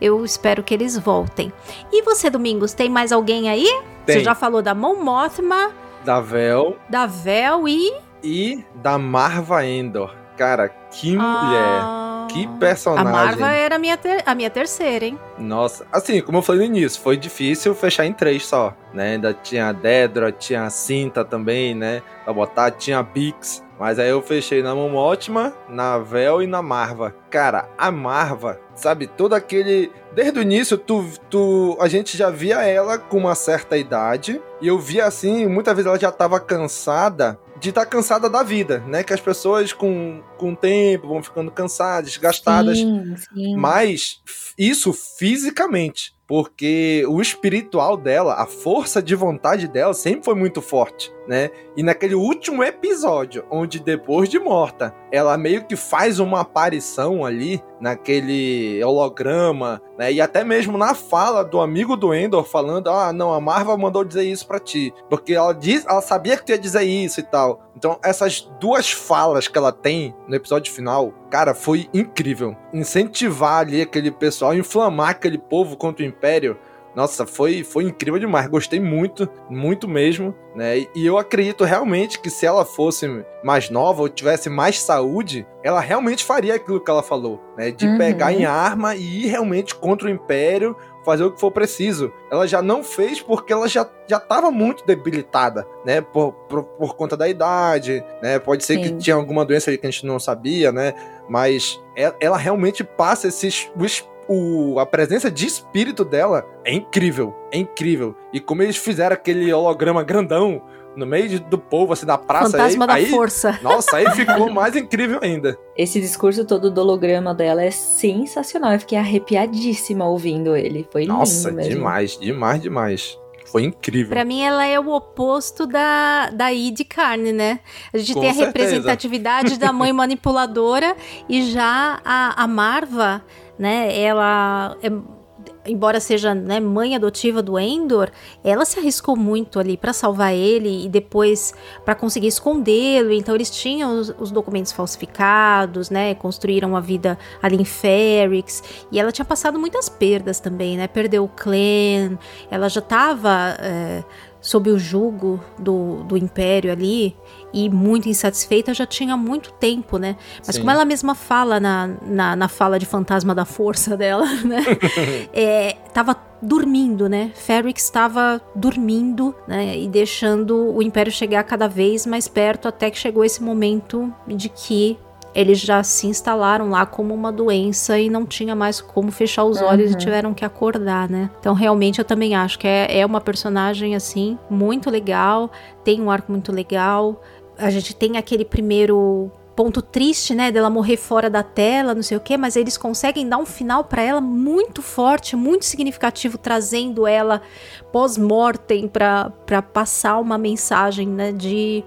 eu espero que eles voltem. E você, Domingos, tem mais alguém aí? Você Tem. já falou da Mon Mothma, Da Vel da Vel e... e da Marva Endor. Cara, que mulher. Ah, Que A personagem. Marva era a minha, ter- a minha terceira, hein? Nossa, assim, como eu falei no início, foi difícil fechar em três só, né? Ainda tinha a Dedra, tinha a Cinta também, né? Pra botar, tinha a Bix. Mas aí eu fechei na Momotima, na Vel e na Marva. Cara, a Marva, sabe, todo aquele. Desde o início, tu, tu, a gente já via ela com uma certa idade. E eu via assim, muitas vezes ela já tava cansada de estar cansada da vida, né? Que as pessoas com, com o tempo vão ficando cansadas, desgastadas. Sim, sim. Mas isso fisicamente. Porque o espiritual dela, a força de vontade dela sempre foi muito forte, né? E naquele último episódio, onde depois de morta, ela meio que faz uma aparição ali, naquele holograma, né? E até mesmo na fala do amigo do Endor falando: ah, não, a Marva mandou dizer isso pra ti. Porque ela, diz, ela sabia que tu ia dizer isso e tal. Então, essas duas falas que ela tem no episódio final, cara, foi incrível. Incentivar ali aquele pessoal, inflamar aquele povo contra o Império. Nossa, foi, foi incrível demais. Gostei muito, muito mesmo, né? E- eu acredito realmente que se ela fosse mais nova ou tivesse mais saúde, ela realmente faria aquilo que ela falou, né? De Uhum. pegar em arma e ir realmente contra o Império, fazer o que for preciso. Ela já não fez porque ela já, já tava muito debilitada, né? Por, por, por conta da idade, né? Pode ser que Sim. tinha alguma doença ali que a gente não sabia, né? Mas ela, realmente passa esses. o es- o- a presença de espírito dela é incrível. É incrível. E como eles fizeram aquele holograma grandão no meio de- do povo, assim, da praça. Fantasma aí, da aí- Força. Nossa, aí ficou mais incrível ainda. Esse discurso todo do holograma dela é sensacional. Eu fiquei arrepiadíssima ouvindo ele. Foi Nossa, lindo mesmo. demais, demais, demais. Foi incrível. Pra mim, ela é o oposto da, da Id Carne, né? A gente Com tem a certeza. representatividade da mãe manipuladora e já a, a Marva, né? Ela é embora seja né, mãe adotiva do Endor, ela se arriscou muito ali para salvar ele e depois para conseguir escondê-lo. Então eles tinham os, os, documentos falsificados, né? Construíram uma vida ali em Ferrix e ela tinha passado muitas perdas também, né? Perdeu o clã, ela já estava é, sob o jugo do, do Império ali e muito insatisfeita já tinha muito tempo, né? Mas Sim. como ela mesma fala na, na, na, fala de fantasma da força dela, né? é, tava dormindo, né? Ferrix estava dormindo, né? E deixando o Império chegar cada vez mais perto até que chegou esse momento de que eles já se instalaram lá como uma doença e não tinha mais como fechar os olhos uhum. e tiveram que acordar, né? Então, realmente, eu também acho que é, é uma personagem, assim, muito legal, tem um arco muito legal. A gente tem aquele primeiro ponto triste, né, dela morrer fora da tela, não sei o quê, mas eles conseguem dar um final para ela muito forte, muito significativo, trazendo ela pós-mortem para passar uma mensagem, né, de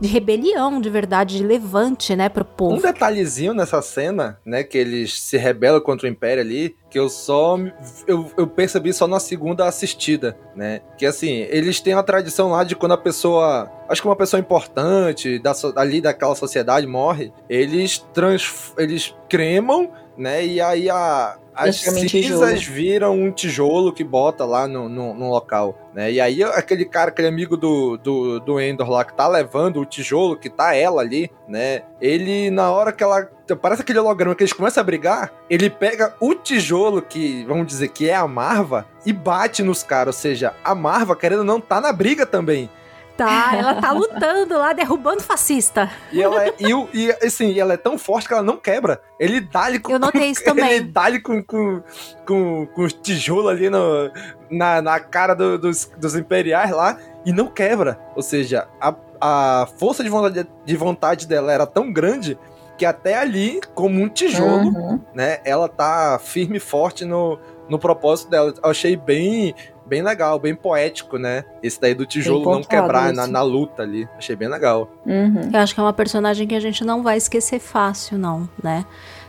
de rebelião, de verdade, de levante, né, pro povo. Um detalhezinho nessa cena, né, que eles se rebelam contra o Império ali, que eu só eu, eu percebi só na segunda assistida, né? Que assim, eles têm uma tradição lá de quando a pessoa, acho que uma pessoa importante da, ali daquela sociedade morre, eles trans, eles cremam, né? E aí a as cinzas viram um tijolo que bota lá no, no, no, local, né? E aí aquele cara, aquele amigo do, do, do Endor lá que tá levando o tijolo, que tá ela ali, né? Ele, na hora que ela... Parece aquele holograma que eles começam a brigar, ele pega o tijolo, que vamos dizer que é a Marva, e bate nos caras. Ou seja, a Marva, querendo não, tá na briga também. Tá, ela tá lutando lá, derrubando fascista. E ela é, e, e, assim, ela é tão forte que ela não quebra. Ele dá-lhe com. Eu notei isso também. Ele dá-lhe com, com, com, com os tijolos ali no, na, na cara do, dos, dos imperiais lá e não quebra. Ou seja, a, a força de vontade, de vontade dela era tão grande que até ali, como um tijolo, uhum. né, ela tá firme e forte no, no propósito dela. Eu achei bem bem legal, bem poético, né? Esse daí do tijolo não quebrar na, na, luta ali. Achei bem legal. Uhum. Eu acho que é uma personagem que a gente não vai esquecer fácil, não, né?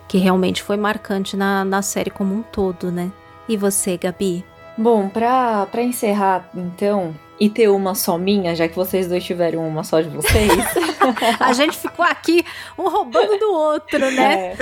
Que realmente foi marcante na, na série como um todo, né? E você, Gabi? Bom, pra, pra encerrar, então, e ter uma só minha, já que vocês dois tiveram uma só de vocês. a gente ficou aqui um roubando do outro, né? É.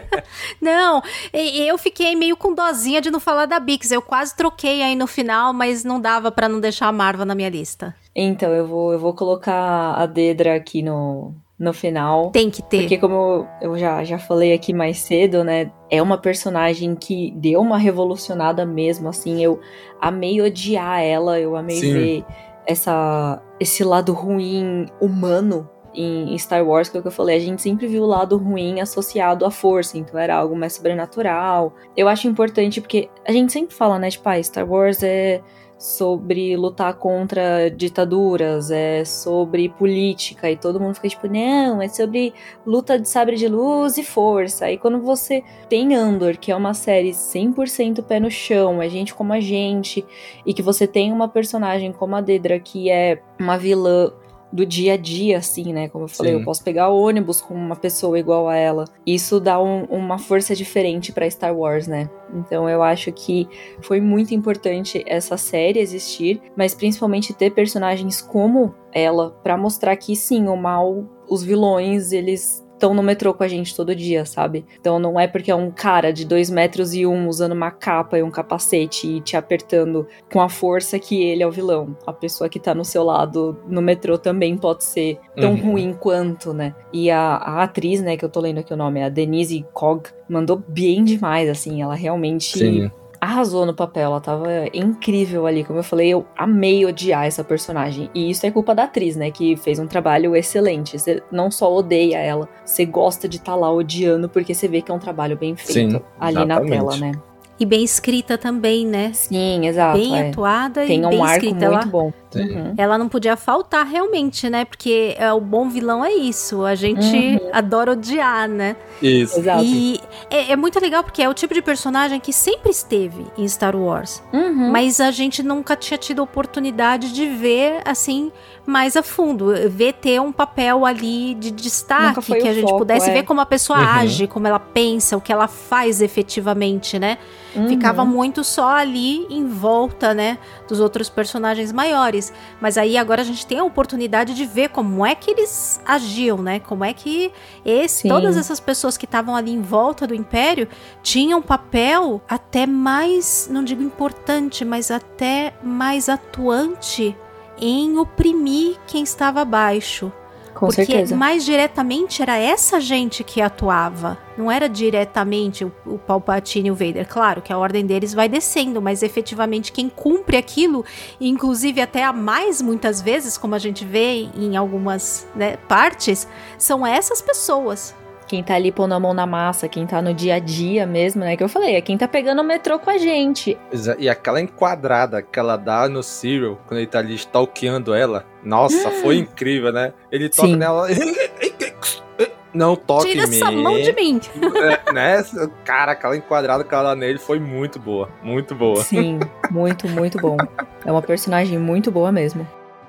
não, eu fiquei meio com dozinha de não falar da Bix. Eu quase troquei aí no final, mas não dava para não deixar a Marva na minha lista. Então, eu vou, eu vou colocar a Dedra aqui no, no final. Tem que ter. Porque como eu já, já falei aqui mais cedo, né? É uma personagem que deu uma revolucionada mesmo, assim. Eu amei odiar ela, eu amei Sim. ver essa, esse lado ruim humano em, Star Wars, que é o que eu falei, a gente sempre viu o lado ruim associado à força, então era algo mais sobrenatural. Eu acho importante porque a gente sempre fala, né, tipo, ah, Star Wars é sobre lutar contra ditaduras, é sobre política, e todo mundo fica tipo, não, é sobre luta de sabre de luz e força. Aí quando você tem Andor, que é uma série 100% pé no chão, é gente como a gente, e que você tem uma personagem como a Dedra, que é uma vilã do dia a dia, assim, né? Como eu falei, Sim. eu posso pegar ônibus com uma pessoa igual a ela. Isso dá um, uma força diferente para Star Wars, né? Então eu acho que foi muito importante essa série existir, mas principalmente ter personagens como ela para mostrar que sim, o mal, os vilões, eles estão no metrô com a gente todo dia, sabe? Então não é porque é um cara de dois metros e um usando uma capa e um capacete e te apertando com a força que ele é o vilão. A pessoa que tá no seu lado no metrô também pode ser tão uhum. ruim quanto, né? E a, a, atriz, né, que eu tô lendo aqui o nome, é a Denise Cog, mandou bem demais, assim, ela realmente. Sim arrasou no papel, ela tava incrível ali. Como eu falei, eu amei odiar essa personagem. E isso é culpa da atriz, né? Que fez um trabalho excelente. Você não só odeia ela, você gosta de estar tá lá odiando, porque você vê que é um trabalho bem feito Sim, ali exatamente. na tela, né? E bem escrita também, né? Sim, exato. Bem é. atuada Tem e um bem arco escrita. muito ela, bom. Uhum. Ela não podia faltar realmente, né? Porque é, o bom vilão é isso. A gente adora odiar, né? Isso. Exato. E é, é muito legal porque é o tipo de personagem que sempre esteve em Star Wars. Uhum. Mas a gente nunca tinha tido a oportunidade de ver, assim, mais a fundo. Ver ter um papel ali de destaque, que a gente foco, pudesse é. ver como a pessoa Uhum. age, como ela pensa, o que ela faz efetivamente, né? Uhum. Ficava muito só ali em volta, né, dos outros personagens maiores. Mas aí agora a gente tem a oportunidade de ver como é que eles agiam, né? Como é que esse, Sim. todas essas pessoas que estavam ali em volta do Império tinham um papel até mais, não digo importante, mas até mais atuante em oprimir quem estava abaixo. Com Porque certeza. mais diretamente era essa gente que atuava. Não era diretamente o, o Palpatine e o Vader. Claro que a ordem deles vai descendo, mas efetivamente quem cumpre aquilo, inclusive até a mais muitas vezes, como a gente vê em algumas né, partes, são essas pessoas. Quem tá ali pondo a mão na massa, quem tá no dia a dia mesmo, né? Que eu falei, é quem tá pegando o metrô com a gente. E aquela enquadrada que ela dá no Cyril, quando ele tá ali stalkeando ela. Nossa, foi incrível, né? Ele toca Sim. nela. Não toque Tira em mim. essa mão de mim. É, né? Cara, aquela enquadrada que ela dá nele foi muito boa. Muito boa. Sim, muito, muito bom. É uma personagem muito boa mesmo.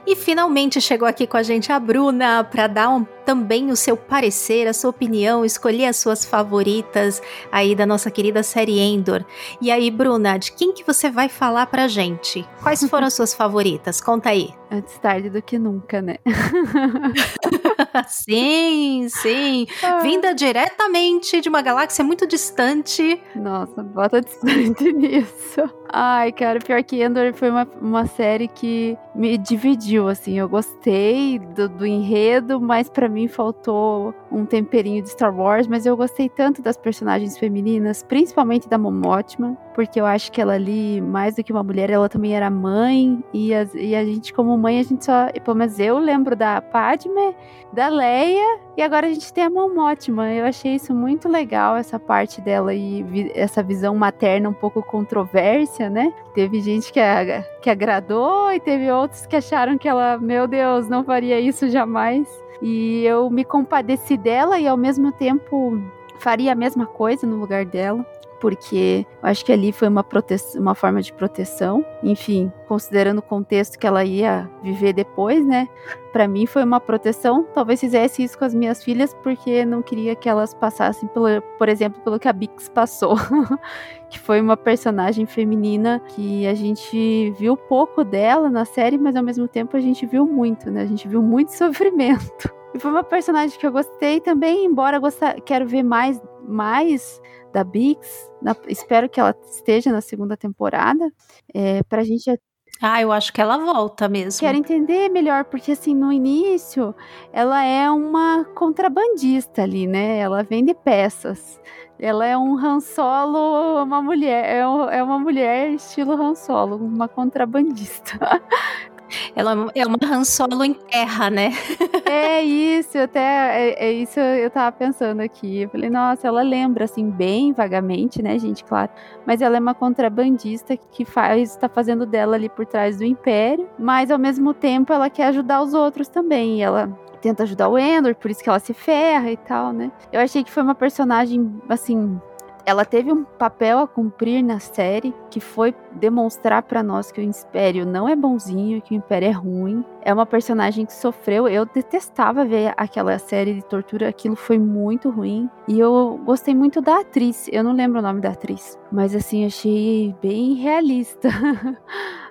E finalmente chegou aqui com a gente a Bruna para dar um- também o seu parecer, a sua opinião, escolher as suas favoritas aí da nossa querida série Endor. E aí, Bruna, de quem que você vai falar pra gente? Quais foram as suas favoritas? Conta aí. Antes tarde do que nunca, né? sim, sim. Vinda diretamente de uma galáxia muito distante. Nossa, bota distante nisso. Ai, cara, pior que Endor foi uma, uma série que me dividiu, assim. Eu gostei do, do enredo, mas pra mim faltou um temperinho de Star Wars. Mas eu gostei tanto das personagens femininas, principalmente da Momotima, porque eu acho que ela ali, mais do que uma mulher, ela também era mãe. E, as- e a gente, como mãe, a gente só. Pelo menos eu lembro da Padme, da Leia e agora a gente tem a Momotima. Eu achei isso muito legal, essa parte dela e vi- essa visão materna um pouco controvérsia, né? Teve gente que, a- que agradou e teve outros que acharam que ela, meu Deus, não faria isso jamais. E eu me compadeci dela e ao mesmo tempo faria a mesma coisa no lugar dela. Porque eu acho que ali foi uma, prote- uma forma de proteção. Enfim, considerando o contexto que ela ia viver depois, né? Pra mim foi uma proteção. Talvez fizesse isso com as minhas filhas porque não queria que elas passassem, pelo, por exemplo, pelo que a Bix passou. que foi uma personagem feminina que a gente viu pouco dela na série, mas ao mesmo tempo a gente viu muito, né? A gente viu muito sofrimento. E foi uma personagem que eu gostei também, embora gostar, quero ver mais, mais da Bix. Na- espero que ela esteja na segunda temporada. É, pra gente Ah, eu acho que ela volta mesmo. Quero entender melhor, porque assim, no início, ela é uma contrabandista ali, né? Ela vende peças. Ela é um Han Solo, uma mulher, é, é uma mulher estilo Han Solo, uma contrabandista. Ela é uma Han Solo em terra, né? é isso, até é, é isso eu tava pensando aqui. Eu falei, nossa, ela lembra assim bem vagamente, né, gente, claro. Mas ela é uma contrabandista que faz, tá fazendo dela ali por trás do Império, mas ao mesmo tempo ela quer ajudar os outros também. Ela tenta ajudar o Endor, por isso que ela se ferra e tal, né? Eu achei que foi uma personagem assim ela teve um papel a cumprir na série que foi demonstrar pra nós que o Império não é bonzinho, que o Império é ruim. É uma personagem que sofreu. Eu detestava ver aquela série de tortura, aquilo foi muito ruim. E eu gostei muito da atriz. Eu não lembro o nome da atriz, mas assim achei bem realista.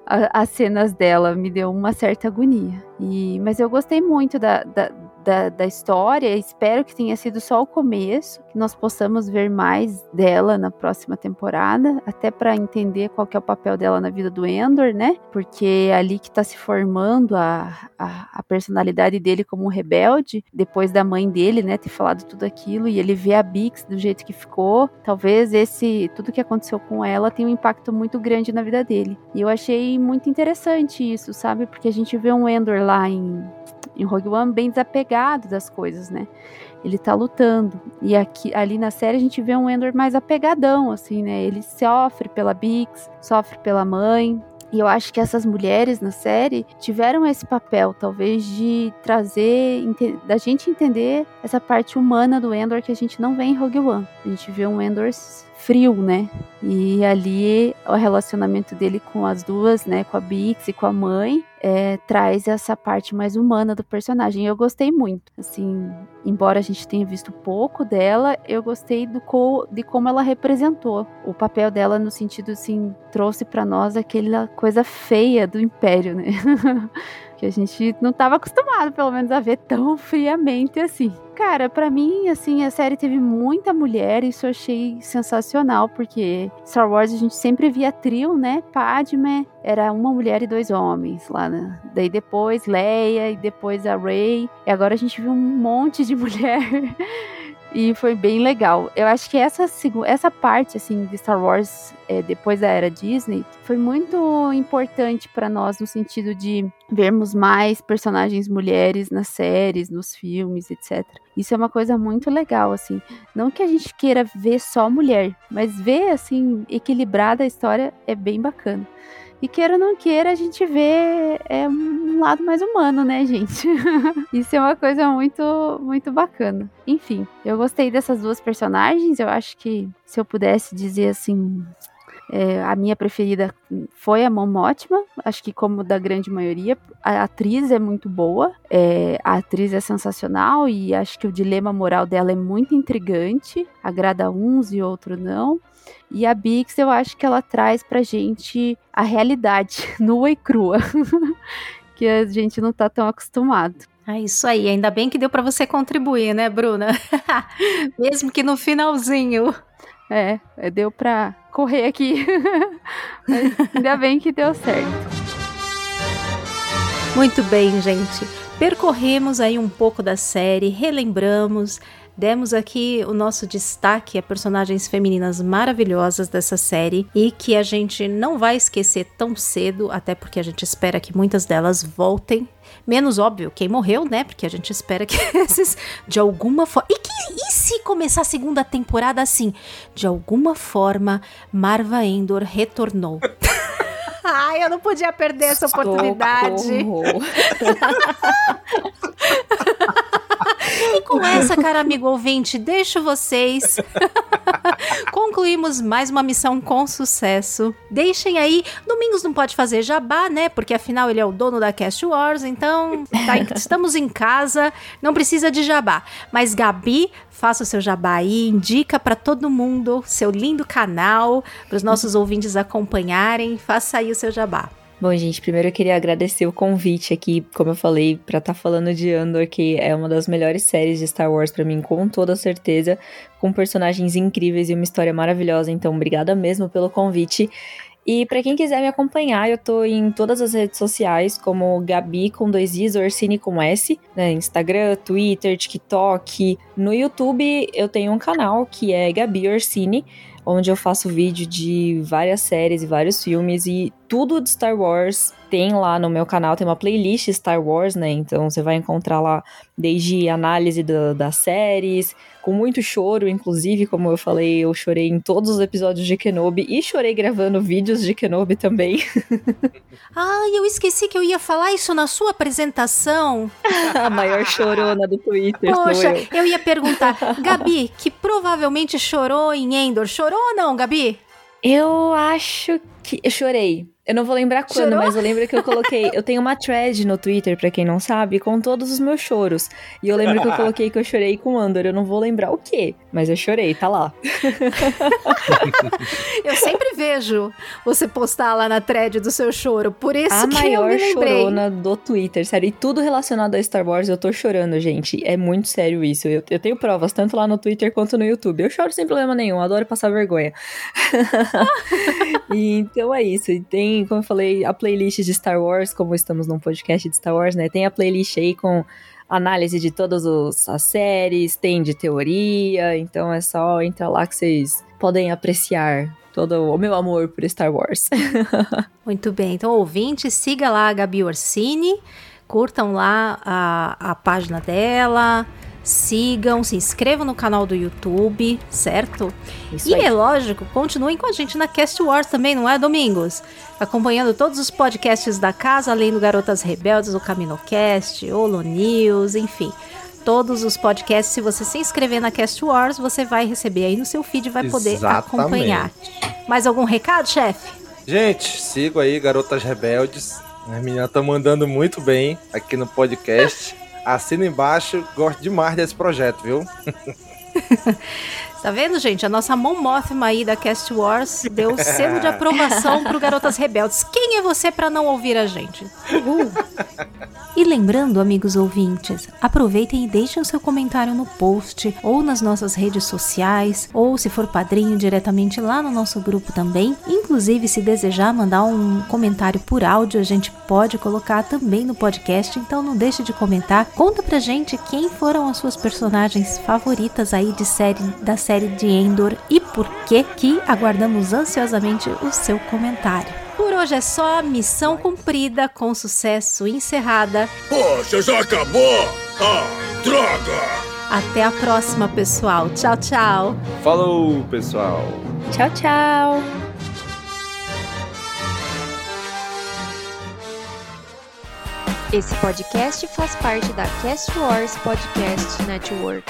As cenas dela me deu uma certa agonia. E, mas eu gostei muito da, da, da, da história. Espero que tenha sido só o começo, que nós possamos ver mais dela na próxima temporada, até para entender qual é o papel dela na vida do Endor, né? Porque é ali que tá se formando a, a, a personalidade dele como um rebelde, depois da mãe dele, né, ter falado tudo aquilo, e ele vê a Bix do jeito que ficou. Talvez esse tudo que aconteceu com ela tenha um impacto muito grande na vida dele. E eu achei muito interessante isso, sabe? Porque a gente vê um Endor lá em em Rogue One bem desapegado das coisas, né? Ele tá lutando. E aqui, ali na série a gente vê um Endor mais apegadão, assim, né? Ele sofre pela Bix, sofre pela mãe. E eu acho que essas mulheres na série tiveram esse papel, talvez, de trazer, da gente entender essa parte humana do Endor que a gente não vê em Rogue One. A gente vê um Endor frio, né? E ali o relacionamento dele com as duas, né, com a Bix e com a mãe, é, traz essa parte mais humana do personagem. Eu gostei muito, assim, embora a gente tenha visto pouco dela, eu gostei do co de como ela representou o papel dela no sentido assim, trouxe para nós aquela coisa feia do império, né? que a gente não estava acostumado, pelo menos, a ver tão friamente assim. Cara, para mim, assim, a série teve muita mulher, isso eu achei sensacional, porque Star Wars a gente sempre via trio, né? Padme era uma mulher e dois homens lá, né? Daí depois Leia e depois a Rey, e agora a gente viu um monte de mulher. E foi bem legal. Eu acho que essa, essa parte, assim, de Star Wars, é, depois da era Disney, foi muito importante para nós no sentido de vermos mais personagens mulheres nas séries, nos filmes, etc. Isso é uma coisa muito legal, assim. Não que a gente queira ver só mulher, mas ver, assim, equilibrada a história é bem bacana. E queira ou não queira, a gente vê é, um lado mais humano, né, gente? Isso é uma coisa muito, muito bacana. Enfim, eu gostei dessas duas personagens. Eu acho que se eu pudesse dizer assim, é, a minha preferida foi a Mom Mothma, acho que como da grande maioria. A atriz é muito boa, é, a atriz é sensacional e acho que o dilema moral dela é muito intrigante, agrada uns e outros não. E a Bix, eu acho que ela traz pra gente a realidade nua e crua, que a gente não tá tão acostumado. É isso aí, ainda bem que deu para você contribuir, né, Bruna? Mesmo que no finalzinho. É, é deu pra correr aqui. ainda bem que deu certo. Muito bem, gente. Percorremos aí um pouco da série, relembramos, Demos aqui o nosso destaque a personagens femininas maravilhosas dessa série e que a gente não vai esquecer tão cedo, até porque a gente espera que muitas delas voltem. Menos óbvio, quem morreu, né? Porque a gente espera que esses, de alguma forma. E, que, e se começar a segunda temporada assim? De alguma forma, Marva Endor retornou. Ai, eu não podia perder essa oportunidade. E com essa, cara amigo ouvinte, deixo vocês. Concluímos mais uma missão com sucesso. Deixem aí. Domingos não pode fazer jabá, né? Porque afinal ele é o dono da Cast Wars, então tá, estamos em casa, não precisa de jabá. Mas Gabi, faça o seu jabá aí, indica para todo mundo seu lindo canal, para os nossos ouvintes acompanharem. Faça aí o seu jabá. Bom, gente, primeiro eu queria agradecer o convite aqui, como eu falei, para estar tá falando de Andor, que é uma das melhores séries de Star Wars para mim, com toda certeza, com personagens incríveis e uma história maravilhosa. Então, obrigada mesmo pelo convite. E para quem quiser me acompanhar, eu tô em todas as redes sociais, como Gabi com dois Is, Orsini com S, né? Instagram, Twitter, TikTok. No YouTube eu tenho um canal que é Gabi Orsini onde eu faço vídeo de várias séries e vários filmes e tudo de Star Wars tem lá no meu canal, tem uma playlist Star Wars, né? Então você vai encontrar lá desde análise do, das séries, com muito choro, inclusive, como eu falei, eu chorei em todos os episódios de Kenobi e chorei gravando vídeos de Kenobi também. ah, eu esqueci que eu ia falar isso na sua apresentação. A maior chorona do Twitter. Poxa, eu. eu ia perguntar, Gabi, que provavelmente chorou em Endor, chorou ou não, Gabi? Eu acho que. Eu chorei. Eu não vou lembrar quando, Chorou? mas eu lembro que eu coloquei. Eu tenho uma thread no Twitter, para quem não sabe, com todos os meus choros. E eu lembro que eu coloquei que eu chorei com Andor. Eu não vou lembrar o quê, mas eu chorei, tá lá. eu sempre vejo você postar lá na thread do seu choro. Por isso a que maior eu me lembrei. chorona do Twitter, sério. E tudo relacionado a Star Wars, eu tô chorando, gente. É muito sério isso. Eu, eu tenho provas, tanto lá no Twitter quanto no YouTube. Eu choro sem problema nenhum, adoro passar vergonha. e, então é isso. E tem como eu falei, a playlist de Star Wars, como estamos num podcast de Star Wars, né? Tem a playlist aí com análise de todas os, as séries, tem de teoria, então é só entrar lá que vocês podem apreciar todo o meu amor por Star Wars. Muito bem, então ouvinte, siga lá a Gabi Orsini, curtam lá a, a página dela, sigam, se inscrevam no canal do YouTube, certo? Isso e aí. é lógico, continuem com a gente na Cast Wars também, não é, Domingos? Acompanhando todos os podcasts da casa, além do Garotas Rebeldes, o CaminoCast, Holo News, enfim. Todos os podcasts, se você se inscrever na Cast Wars, você vai receber aí no seu feed e vai poder Exatamente. acompanhar. Mais algum recado, chefe? Gente, sigo aí, Garotas Rebeldes. As meninas estão mandando muito bem aqui no podcast. Assina embaixo, gosto demais desse projeto, viu? Tá vendo, gente? A nossa Mon Mothma aí da Cast Wars deu selo de aprovação pro Garotas Rebeldes. Quem é você para não ouvir a gente? Uhul. E lembrando, amigos ouvintes, aproveitem e deixem o seu comentário no post ou nas nossas redes sociais, ou se for padrinho diretamente lá no nosso grupo também. Inclusive, se desejar mandar um comentário por áudio, a gente pode colocar também no podcast, então não deixe de comentar. Conta pra gente quem foram as suas personagens favoritas aí de série da série de Endor e por que que aguardamos ansiosamente o seu comentário. Por hoje é só, missão cumprida, com sucesso encerrada. Poxa, já acabou? Ah, droga! Até a próxima, pessoal. Tchau, tchau. Falou, pessoal! Tchau, tchau. Esse podcast faz parte da Cast Wars Podcast Network.